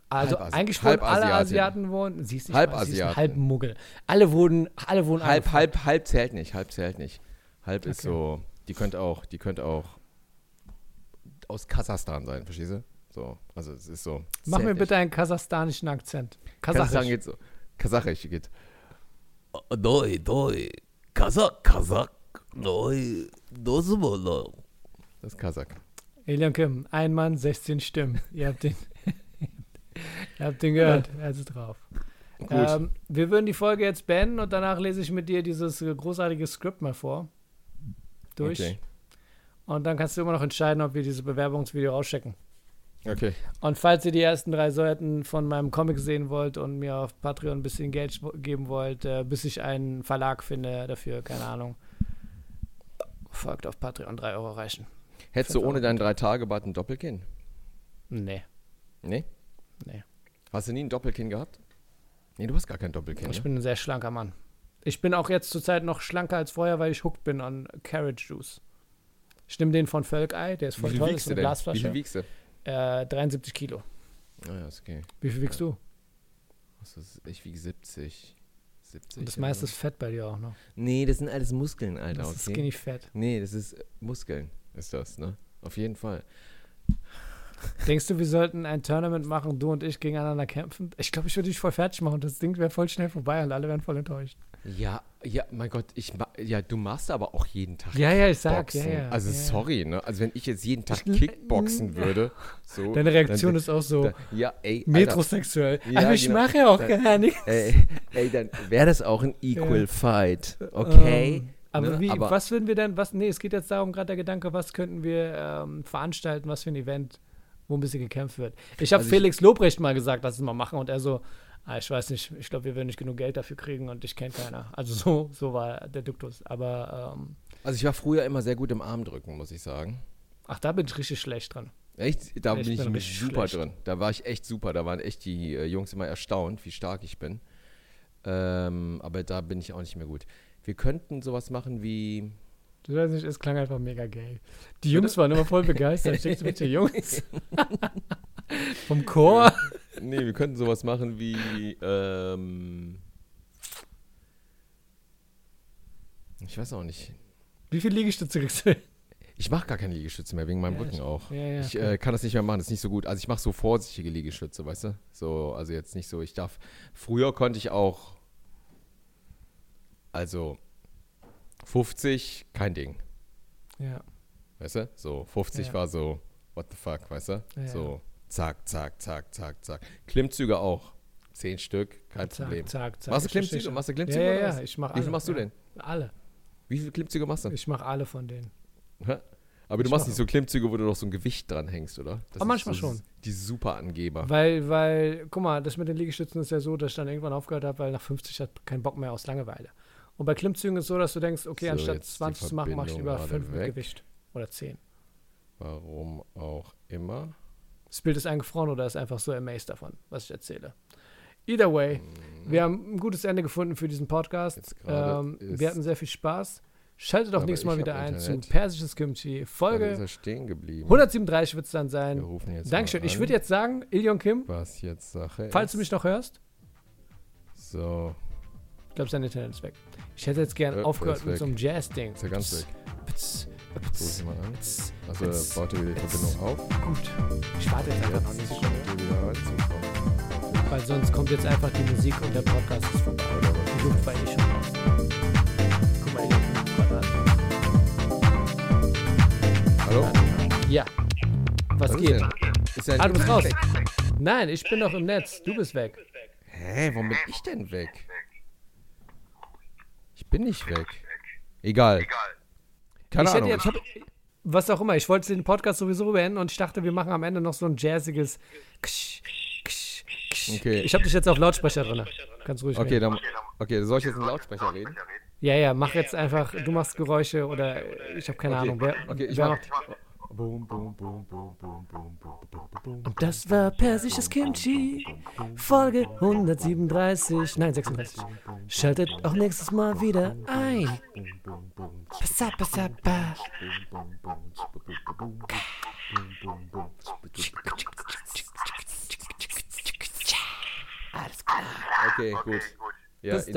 Also Halbasi- eigentlich wurden alle. Asiaten wohnen. Sie ist nicht Halbasiatin. mal, sie ist ein Halbmuggel. Alle wurden, alle wurden Halb, angefragt. halb, halb zählt nicht, halb zählt nicht. Halb ist Okay. so, die könnte auch, die könnte auch aus Kasachstan sein, verstehst du? So, also es ist so. Mach mir bitte einen kasachstanischen Akzent. Kasachstan Kasachisch. geht so. Kasachisch geht. Doi, doi, Kasach, Kasach, dosmolo. Das ist Kasach. Elian Kim, ein Mann, 16 Stimmen. Ihr habt den, *laughs* ihr habt den gehört. Er ist drauf. Gut. Ähm, wir würden die Folge jetzt beenden und danach lese ich mit dir dieses großartige Skript mal vor. Durch. Okay. Und dann kannst du immer noch entscheiden, ob wir dieses Bewerbungsvideo rausschicken. Okay. Und falls ihr die ersten drei Seiten von meinem Comic sehen wollt und mir auf Patreon ein bisschen Geld geben wollt, äh, bis ich einen Verlag finde dafür, keine Ahnung, folgt auf Patreon, 3 Euro reichen. Hättest du ohne Euro. dein Drei-Tage-Bad ein Doppelkinn? Nee. Nee? Nee. Hast du nie ein Doppelkinn gehabt? Nee, du hast gar kein Doppelkinn. Ich Ne? bin ein sehr schlanker Mann. Ich bin auch jetzt zurzeit noch schlanker als vorher, weil ich hooked bin an Carrot Juice. Ich nehme den von Völkei, der ist Wie voll viel toll, ist du eine denn? Wie Glasflasche. viel wiegst du? Äh, 73 Kilo. Ah ja, ist okay. Wie viel wiegst du? Was ist, ich wiege 70. 70. Und das meiste ist Fett bei dir auch noch. Nee, das sind alles Muskeln, Alter. Das ist okay? skinny Fett. Nee, das ist äh, Muskeln, ist das, ne? Auf jeden Fall. Denkst du, wir sollten ein Tournament machen, du und ich gegeneinander kämpfen? Ich glaube, ich würde dich voll fertig machen. Das Ding wäre voll schnell vorbei und alle wären voll enttäuscht. Ja, ja, mein Gott, ich ja, du machst aber auch jeden Tag Ja, ja, ich sag, ja, ja. also ja, sorry, ne? Also wenn ich jetzt jeden Tag Kickboxen *laughs* würde, so. Deine Reaktion dann, ist auch so dann, Ja, ey. Metrosexuell. Ja, aber ich genau. mache ja auch Da- gar *laughs* nichts. ey, ey, dann wäre das auch ein Equal. Fight, okay? Ähm, aber Ne? wie, Aber- was würden wir denn, was, nee, es geht jetzt darum, gerade der Gedanke, was könnten wir ähm, veranstalten, was für ein Event, wo ein bisschen gekämpft wird. Ich habe Also Felix Lobrecht mal gesagt, lass es mal machen und er so, ah, ich weiß nicht, ich glaube, wir werden nicht genug Geld dafür kriegen und ich kenne keiner. Also so, so war der Duktus. Aber, ähm, Also ich war früher immer sehr gut im Armdrücken, muss ich sagen. ach, da bin ich richtig schlecht dran. Echt? Da Ich bin ich bin richtig super schlecht. drin. Da war ich echt super. Da waren echt die äh, Jungs immer erstaunt, wie stark ich bin. Ähm, aber da bin ich auch nicht mehr gut. Wir könnten sowas machen wie. Du weißt nicht, es klang einfach mega gay. Die Jungs waren immer voll begeistert. *laughs* Steckst du mit den Jungs? *laughs* Vom Chor? Nee, wir könnten sowas machen wie. Ähm, ich weiß auch nicht. Wie viel Liegestütze kriegst du? Ich mache gar keine Liegestütze mehr, wegen meinem Ja, Rücken ich- auch. Ja, ja. Ich äh, kann das nicht mehr machen, das ist nicht so gut. Also ich mache so vorsichtige Liegestütze, weißt du? So, also jetzt nicht so, ich darf. Früher konnte ich auch. Also 50, kein Ding. ja. Weißt du? So, 50 Ja. war so, what the fuck, weißt du? Ja, so, zack, zack, zack, zack, zack. Klimmzüge auch. Zehn Stück, kein Zack, Problem. zack, zack. Machst du Klimmzüge? schon. Machst du Ja, Klimmzüge ja, ja. was? Ich mach Wie viel alle, machst du ja. denn? Alle. Wie viele Klimmzüge machst du? Ich mache alle von denen. Aber du Ich machst mach- nicht so Klimmzüge, wo du noch so ein Gewicht dran hängst, oder? Das Aber manchmal so schon. Die super Angeber. Weil, weil, guck mal, das mit den Liegestützen ist ja so, dass ich dann irgendwann aufgehört habe, weil nach 50 hat keinen Bock mehr aus Langeweile. Und bei Klimmzügen ist es so, dass du denkst, okay, So, anstatt jetzt die 20 zu machen, mache ich lieber gerade 5 mit. Gewicht. Oder 10. Warum auch immer. Das Bild ist eingefroren oder ist einfach so amazed davon, was ich erzähle. Either way, wir haben ein gutes Ende gefunden für diesen Podcast. Mhm. Ähm, wir hatten sehr viel Spaß. Schaltet auch nächstes Mal wieder ein Internet. zu Persisches Kimchi. Folge er stehen geblieben. 137 wird es dann Wir sein. rufen jetzt Dankeschön. Ich würde jetzt sagen, Ilion Kim, Was jetzt Sache falls ist. du mich noch hörst, So, ich glaube, sein Internet ist weg. Ich hätte jetzt gern Äh, aufgehört mit so einem Jazz-Ding. ist er ganz weg. Ruf ptz, ich mal an. Also Jetzt- baut er wieder die Verbindung auf. Gut. Ich warte jetzt einfach noch er wieder reinzukommen. weil sonst kommt jetzt einfach die Musik und der Podcast ist vorbei. Oder was? Die Luft war eh schon raus. Guck mal, ruft gerade Hallo? Ja. Was, ist geht? denn? Ist er Ah, du bist raus. weg? Nein, ich bin noch im Netz. Du bist weg. Hä, warum bin ich denn weg? Ich bin nicht weg. Egal. Keine ich hätte Ahnung. jetzt, was auch immer, ich wollte den Podcast sowieso beenden und ich dachte, wir machen am Ende noch so ein jazziges Ksch, Ksch, Ksch. Okay. Ich habe dich jetzt auf Lautsprecher drin. Ganz ruhig. Okay, dann. Okay, soll ich jetzt einen Lautsprecher reden? Ja, ja, mach jetzt einfach, du machst Geräusche oder ich habe keine Okay. Ahnung. Wer, Okay, ich wer mach. macht? Und das war persisches Kimchi, Folge 137, nein 36. Schaltet auch nächstes Mal wieder ein. Passa, passa, pa. Alles klar. Okay, gut. Ja,